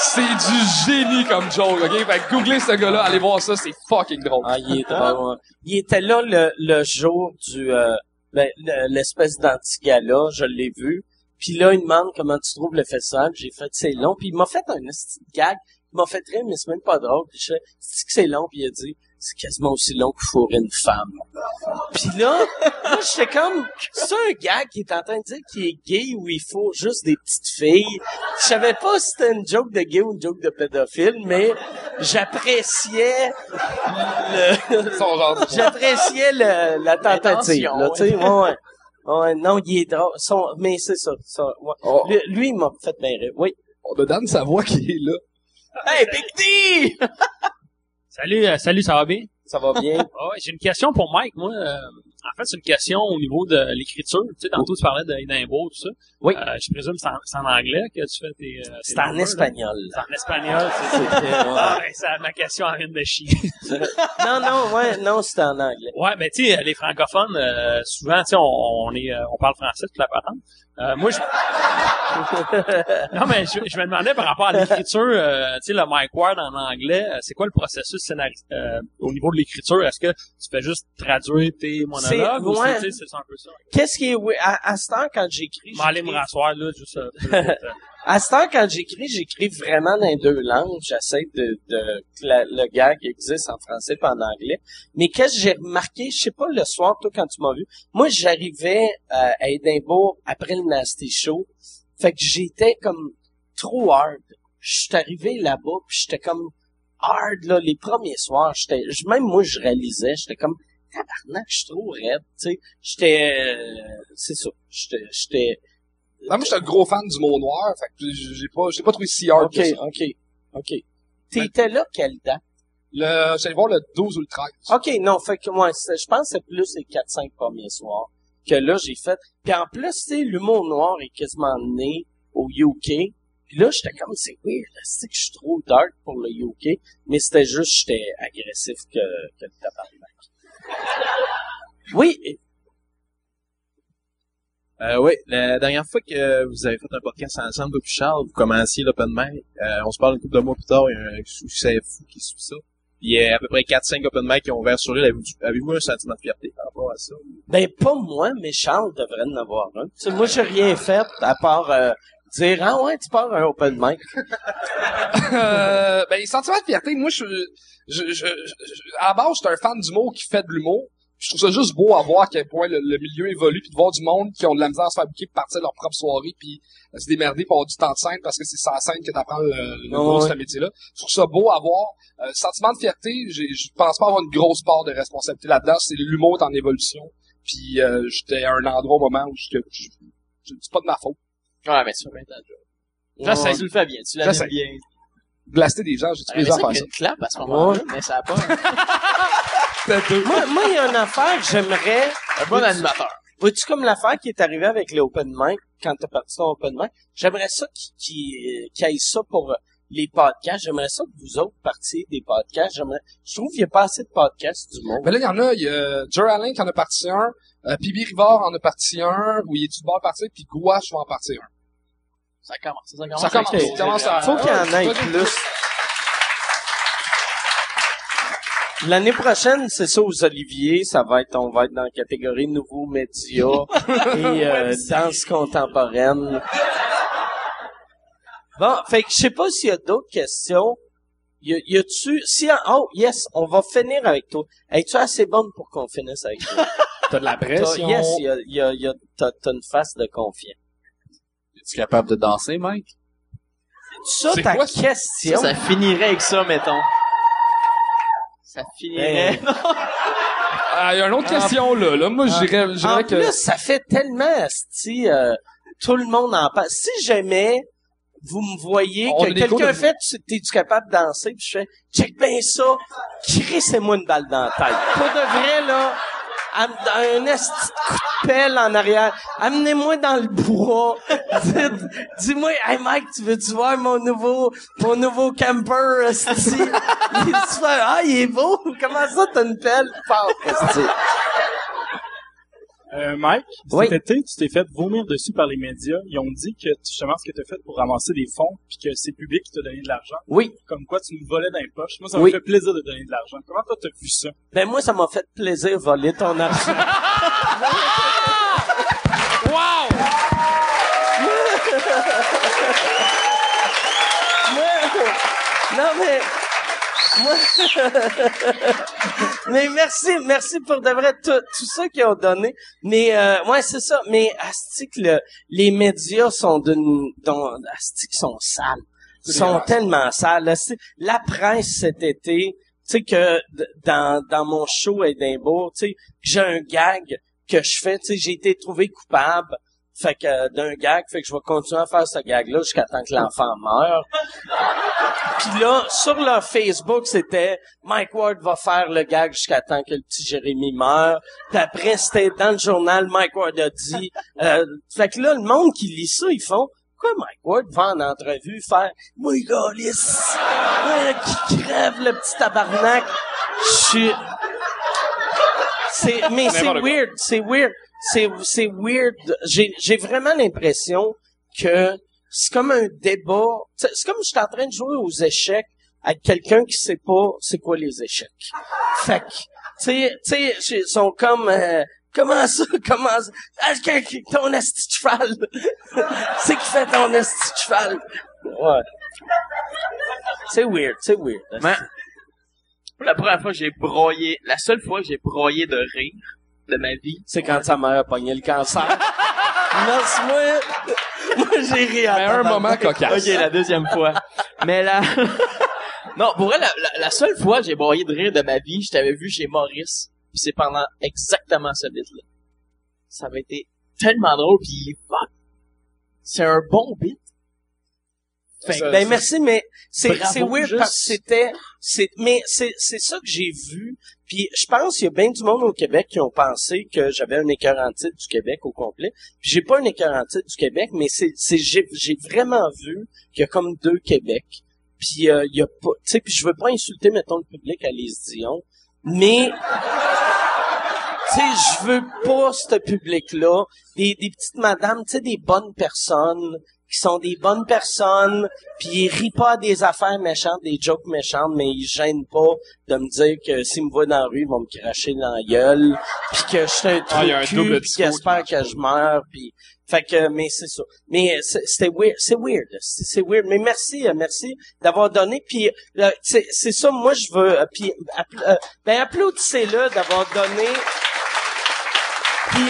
c'est du génie comme joke, ok? Fait que googlez ce gars-là, allez voir ça, c'est fucking drôle. Ah, il est drôle. ouais. Il était là le, le jour du euh, ben, le- l'espèce d'anti-gala, je l'ai vu. Puis là, il demande comment tu trouves le festival. J'ai fait c'est long. Puis il m'a fait un de gag. Il m'a fait rire, mais c'est même pas drôle. Puis je fais, c'est que c'est long. Puis il a dit c'est quasiment aussi long que fourrer une femme. Puis là, moi, j'étais comme, c'est un gars qui est en train de dire qu'il est gay ou il faut juste des petites filles. Je savais pas si c'était une joke de gay ou une joke de pédophile, mais j'appréciais le, j'appréciais la tentative, là, tu sais, ouais, ouais. Non, il est drôle. Son- mais c'est ça, ça, ouais. Oh, Lui, lui, il m'a fait rire. Oui. on a Dan Savoie qui est là. Hey, Big D! Salut, euh, salut, ça va bien? Ça va bien? Ah ouais, j'ai une question pour Mike. Moi, euh, en fait, c'est une question au niveau de l'écriture. Tu sais, tantôt tu parlais d'Edimbourg, tout ça. Oui. Euh, je présume que c'est en, c'est en anglais que tu fais tes. euh, tes C'est en espagnol. C'est en espagnol, c'est ça. Ah, ben, ça, ma question arrête de chier. Non, non, ouais, non, c'était en anglais. Ouais, ben tu sais, les francophones, euh, souvent, tu sais, on, on est, on parle français toute la patente. Euh, moi, je... non, mais je, je me demandais par rapport à l'écriture, euh, tu sais, le Mike Ward en anglais, euh, c'est quoi le processus scénaristique euh, au niveau de l'écriture? Est-ce que tu fais juste traduire tes monologues ou c'est, un peu ça? Qu'est-ce qui est, oui, à, à ce temps, quand j'écris, M'aller me j'écris- rasseoir, là, juste... euh, pour- à ce temps, quand j'écris, j'écris vraiment dans les deux langues. J'essaie de, de, la- le gag existe en français et en anglais. Mais qu'est-ce que j'ai remarqué, je sais pas, le soir, toi, quand tu m'as vu, moi, j'arrivais euh, à Édimbourg après le Nasty Show. Fait que j'étais comme trop hard. Je suis arrivé là-bas, puis j'étais comme hard, là, les premiers soirs. J'étais, même moi, je réalisais, j'étais comme, tabarnak, je suis trop raide, tu sais. J'étais, euh, c'est ça, j'étais, Non, moi, j'étais un gros fan du mot noir, fait que j'ai pas, j'ai pas trouvé si hard OK, que ça. OK, OK. T'étais là quelle date? Le, j'allais voir le 12 ou le 13. OK, non, fait que moi, je pense que c'est plus les 4-5 premiers soirs que là, j'ai fait. Puis en plus, tu sais, l'humour noir est quasiment né au UK. Puis là, j'étais comme, c'est weird, c'est que je suis trop dark pour le UK. Mais c'était juste, j'étais agressif que, que le tabarnak. Oui, Euh, oui, la dernière fois que vous avez fait un podcast ensemble, toi puis Charles, vous commenciez l'open mic. Euh, on se parle une couple de mois plus tard, il y a un succès fou qui suit ça. Il y a à peu près 4-5 open mic qui ont ouvert sur l'île. Avez-vous, un sentiment de fierté par rapport à ça? Ben, pas moi, mais Charles devrait en avoir un. Tu sais, moi, j'ai rien fait à part euh, dire, ah ouais, tu pars un open mic. euh, ben, sentiment de fierté, moi, je, je, je, je- à la base, j'étais un fan d'humour qui fait de l'humour. Je trouve ça juste beau à voir à quel point le, le milieu évolue, puis de voir du monde qui ont de la misère à se faire bouquer, puis partir de leur propre soirée, puis euh, se démerder pour avoir du temps de scène, parce que c'est sans scène que t'apprends le, le Oh, gros de ouais. ce métier-là. Je trouve ça beau à voir. Euh, sentiment de fierté, j'ai- je pense pas avoir une grosse part de responsabilité là-dedans. C'est l'humour est en évolution. Puis euh, j'étais à un endroit au moment où je, je, je- c'est pas de ma faute. Ouais, mais tu fais bien ta job. J'essaie. Tu le fais bien, tu l'as bien. Blaster des gens, j'ai Ouais, mais les qu'il y ça? clap à ce moment-là, mais ça a pas. moi, moi, il y a une affaire que j'aimerais... Un bon animateur. Vois-tu comme l'affaire qui est arrivée avec les open mic, quand t'as parti ton open mic? J'aimerais ça qui qui qui aille ça pour euh, les podcasts. J'aimerais ça que vous autres partiez des podcasts. J'aimerais, je trouve qu'il n'y a pas assez de podcasts du monde. Mais là, il y en a, il y a Jerry Allen qui en a parti un, euh, Pibi Rivard en a parti un, où il est du bord parti, puis Gouache va en partir un. Ça commence. Ça commence. Ça commence. Ça commence à- Faut qu'il y en ait plus. L'année prochaine, c'est ça aux Oliviers, ça va être, on va être dans la catégorie nouveaux médias et euh, danse contemporaine. Bon, fait que je sais pas s'il y a d'autres questions. Y, a- y a-tu, si, oh, yes, on va finir avec toi. Es-tu assez bonne pour qu'on finisse avec toi? T'as de la pression. yes, y a, y a, y a, t'as, t'as une face de confiant. Es-tu capable de danser, Mike? Ça, C'est ta question? Ça, ça finirait avec ça, mettons. Ça finirait. Hey. Ah, il y a une autre question, là. Là, moi, je dirais, je En que... plus, ça fait tellement, asti, euh, tout le monde en parle. Si jamais vous me voyez On que quelqu'un de- fait, tu- t'es-tu capable de danser, puis je fais, check bien ça, crissez-moi une balle dans la tête. Pour de vrai, là, un esti coup de pelle en arrière, amenez-moi dans le bois, dis-moi, hey Mike, tu veux-tu voir mon nouveau, mon nouveau camper, esti? Ah, il est beau, comment ça t'as une pelle? Euh, Mike, Oui. cet été, tu t'es fait vomir dessus par les médias. Ils ont dit que justement ce que tu as fait pour ramasser des fonds, puis que c'est public qui t'a donné de l'argent. Oui. Comme quoi tu nous volais dans les poches. Moi, ça m'a Oui. fait plaisir de donner de l'argent. Comment toi t'as vu ça? Ben moi, ça m'a fait plaisir de voler ton argent. Wow! Non mais moi, mais merci, merci pour de vrai tout, tout ça qu'ils ont donné. Mais euh, ouais, c'est ça. Mais asti que le, les médias sont d'une, dont- asti qu'ils sont sales, Ils sont tellement sales. La presse cet été, tu sais que dans dans mon show à Édimbourg, tu sais, j'ai un gag que je fais, tu sais, j'ai été trouvé coupable. Fait que euh, d'un gag, fait que je vais continuer à faire ce gag-là jusqu'à temps que l'enfant meure. Puis là, sur leur Facebook, c'était Mike Ward va faire le gag jusqu'à temps que le petit Jérémy meure. Puis après, c'était dans le journal, Mike Ward a dit. euh, fait que là, le monde qui lit ça, ils font Quoi, Mike Ward va en entrevue faire Moi, euh, qui crève le petit tabarnak. Je suis. C'est, mais c'est weird, c'est weird, c'est, c'est weird. J'ai, j'ai vraiment l'impression que c'est comme un débat. C'est c'est comme je suis en train de jouer aux échecs avec quelqu'un qui sait pas c'est quoi les échecs. Fait que, tu sais, ils sont comme, euh, comment ça, comment ça, Ah, ton esti de cheval. c'est qui fait ton esti de cheval? Ouais. C'est weird, c'est weird. Mais, pour la première fois que j'ai broyé, la seule fois que j'ai broyé de rire de ma vie, C'est quand sa mère a pogné le cancer. Merci, moi. Moi, j'ai ri à Mais un moment cocasse. Ok, la deuxième fois. Mais là... non, pour vrai, la, la- la seule fois que j'ai broyé de rire de ma vie, je t'avais vu chez Maurice, puis c'est pendant exactement ce bit-là. Ça avait été tellement drôle, puis fuck, c'est un bon bit. Fait Ben merci, mais c'est weird juste. parce que c'était c'est mais c'est c'est ça que j'ai vu. Puis je pense qu'il y a bien du monde au Québec qui ont pensé que j'avais un écœurant titre du Québec au complet. Puis j'ai pas un écœurant titre du Québec, mais c'est c'est j'ai j'ai vraiment vu qu'il y a comme deux Québec. Puis euh, il y a pas tu sais puis je veux pas insulter mettons le public à les Dion, mais tu sais, je veux pas ce public-là, des, des petites madames, tu sais, des bonnes personnes qui sont des bonnes personnes, puis ils rient pas des affaires méchantes, des jokes méchantes, mais ils gênent pas de me dire que s'ils me voient dans la rue, ils vont me cracher dans la gueule, puis que je suis un Ah, il y a un trou double cul, puis qu'ils espèrent que je meurs, puis fait que, mais c'est ça. Mais c'est- c'était weird, c'est weird, c'est weird. Mais merci, euh, merci d'avoir donné. Puis euh, c'est c'est ça, moi je veux. euh, Puis ben applaudissez-le d'avoir donné. Puis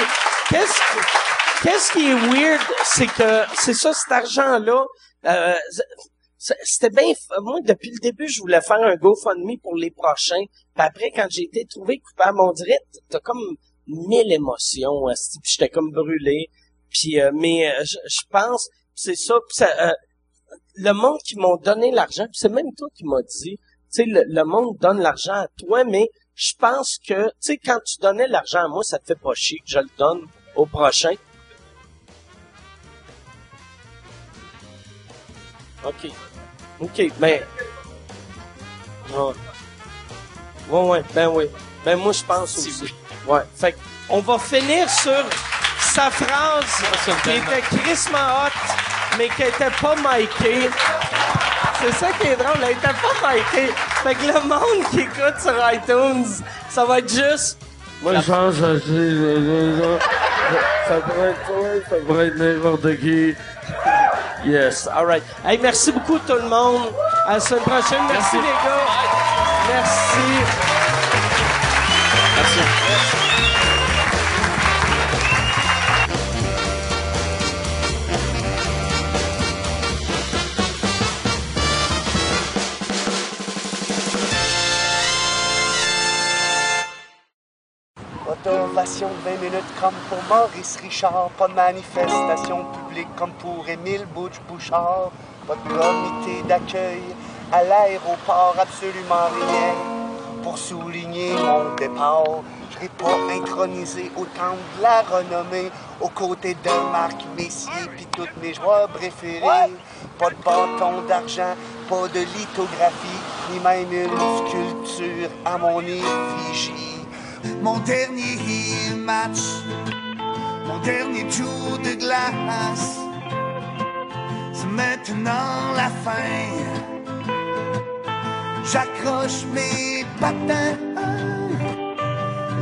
qu'est-ce qui- qu'est-ce qui est weird, c'est que c'est ça, cet argent-là. euh, c'était bien. Moi, depuis le début, je voulais faire un GoFundMe pour les prochains. Puis après, quand j'ai été trouvé coupable, on dirait, t'as comme mille émotions. Puis j'étais comme brûlé. Puis, euh, mais euh, je, pense, c'est ça, puis ça, euh, le monde qui m'ont donné l'argent, c'est même toi qui m'as dit, tu sais, le, le monde donne l'argent à toi, mais je pense que, tu sais, quand tu donnais l'argent à moi, ça te fait pas chier que je le donne au prochain. OK. OK, mais... Ouais. Ouais, ouais, ben oui. Ben moi, je pense aussi. Ouais. Fait que on va finir sur sa phrase qui était crissement hot, mais qui était pas micée. C'est ça qui est drôle, elle était pas micée. Fait que le monde qui écoute sur iTunes, ça va être juste... Moi, je pense que ça pourrait être toi, ça pourrait être n'importe qui. Yes, alright. Hey, merci beaucoup tout le monde. À la semaine prochaine. Merci, les gars. Merci. Pas d'ovation de 20 minutes comme pour Maurice Richard. Pas de manifestation publique comme pour Émile Bouch-Bouchard. Pas de comité d'accueil à l'aéroport, absolument rien. Pour souligner mon départ, je serai pas intronisé au temple de la renommée, aux côtés de Marc Messier puis toutes mes joueurs préférés. Pas de bâton d'argent, pas de lithographie, ni même une sculpture à mon effigie. Mon dernier mon dernier tour de glace, c'est maintenant la fin. J'accroche mes patins,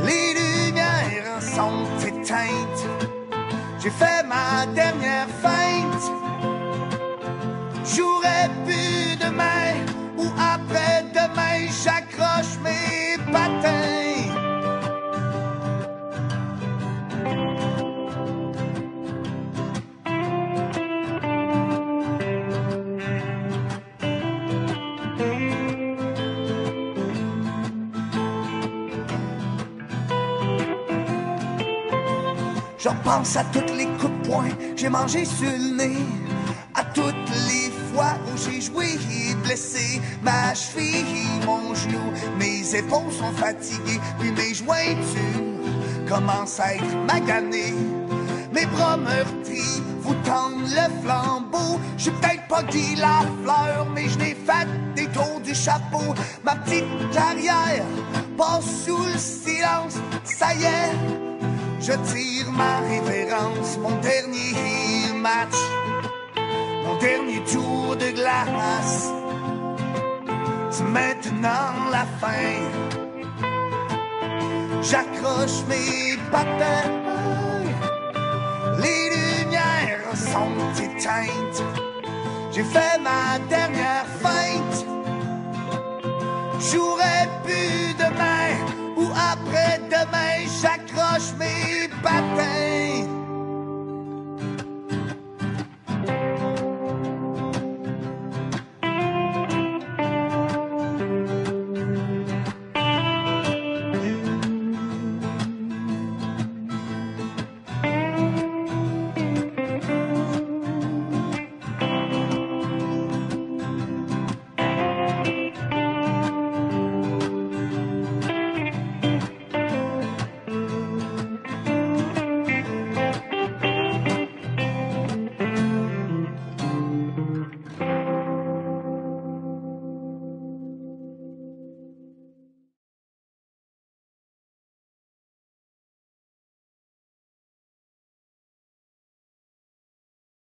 les lumières sont éteintes. J'ai fait ma dernière feinte. J'aurais pu demain ou après-demain, j'accroche Je pense à toutes les coups de poing j'ai mangé sur le nez. À toutes les fois où j'ai joué blessé ma cheville, mon genou, mes épaules sont fatiguées, puis mes jointures commencent à être maganées. Mes bras meurtris vous tendent le flambeau. Je peut-être pas dit la fleur, mais je n'ai fait des tours du chapeau. Ma petite carrière passe sous le silence. Ça y est, je tire ma révérence, mon dernier match, mon dernier tour de glace. C'est maintenant la fin. J'accroche mes patins, les lumières sont éteintes. J'ai fait ma dernière feinte, j'aurais pu demain ou après-demain, j'accroche mes patins.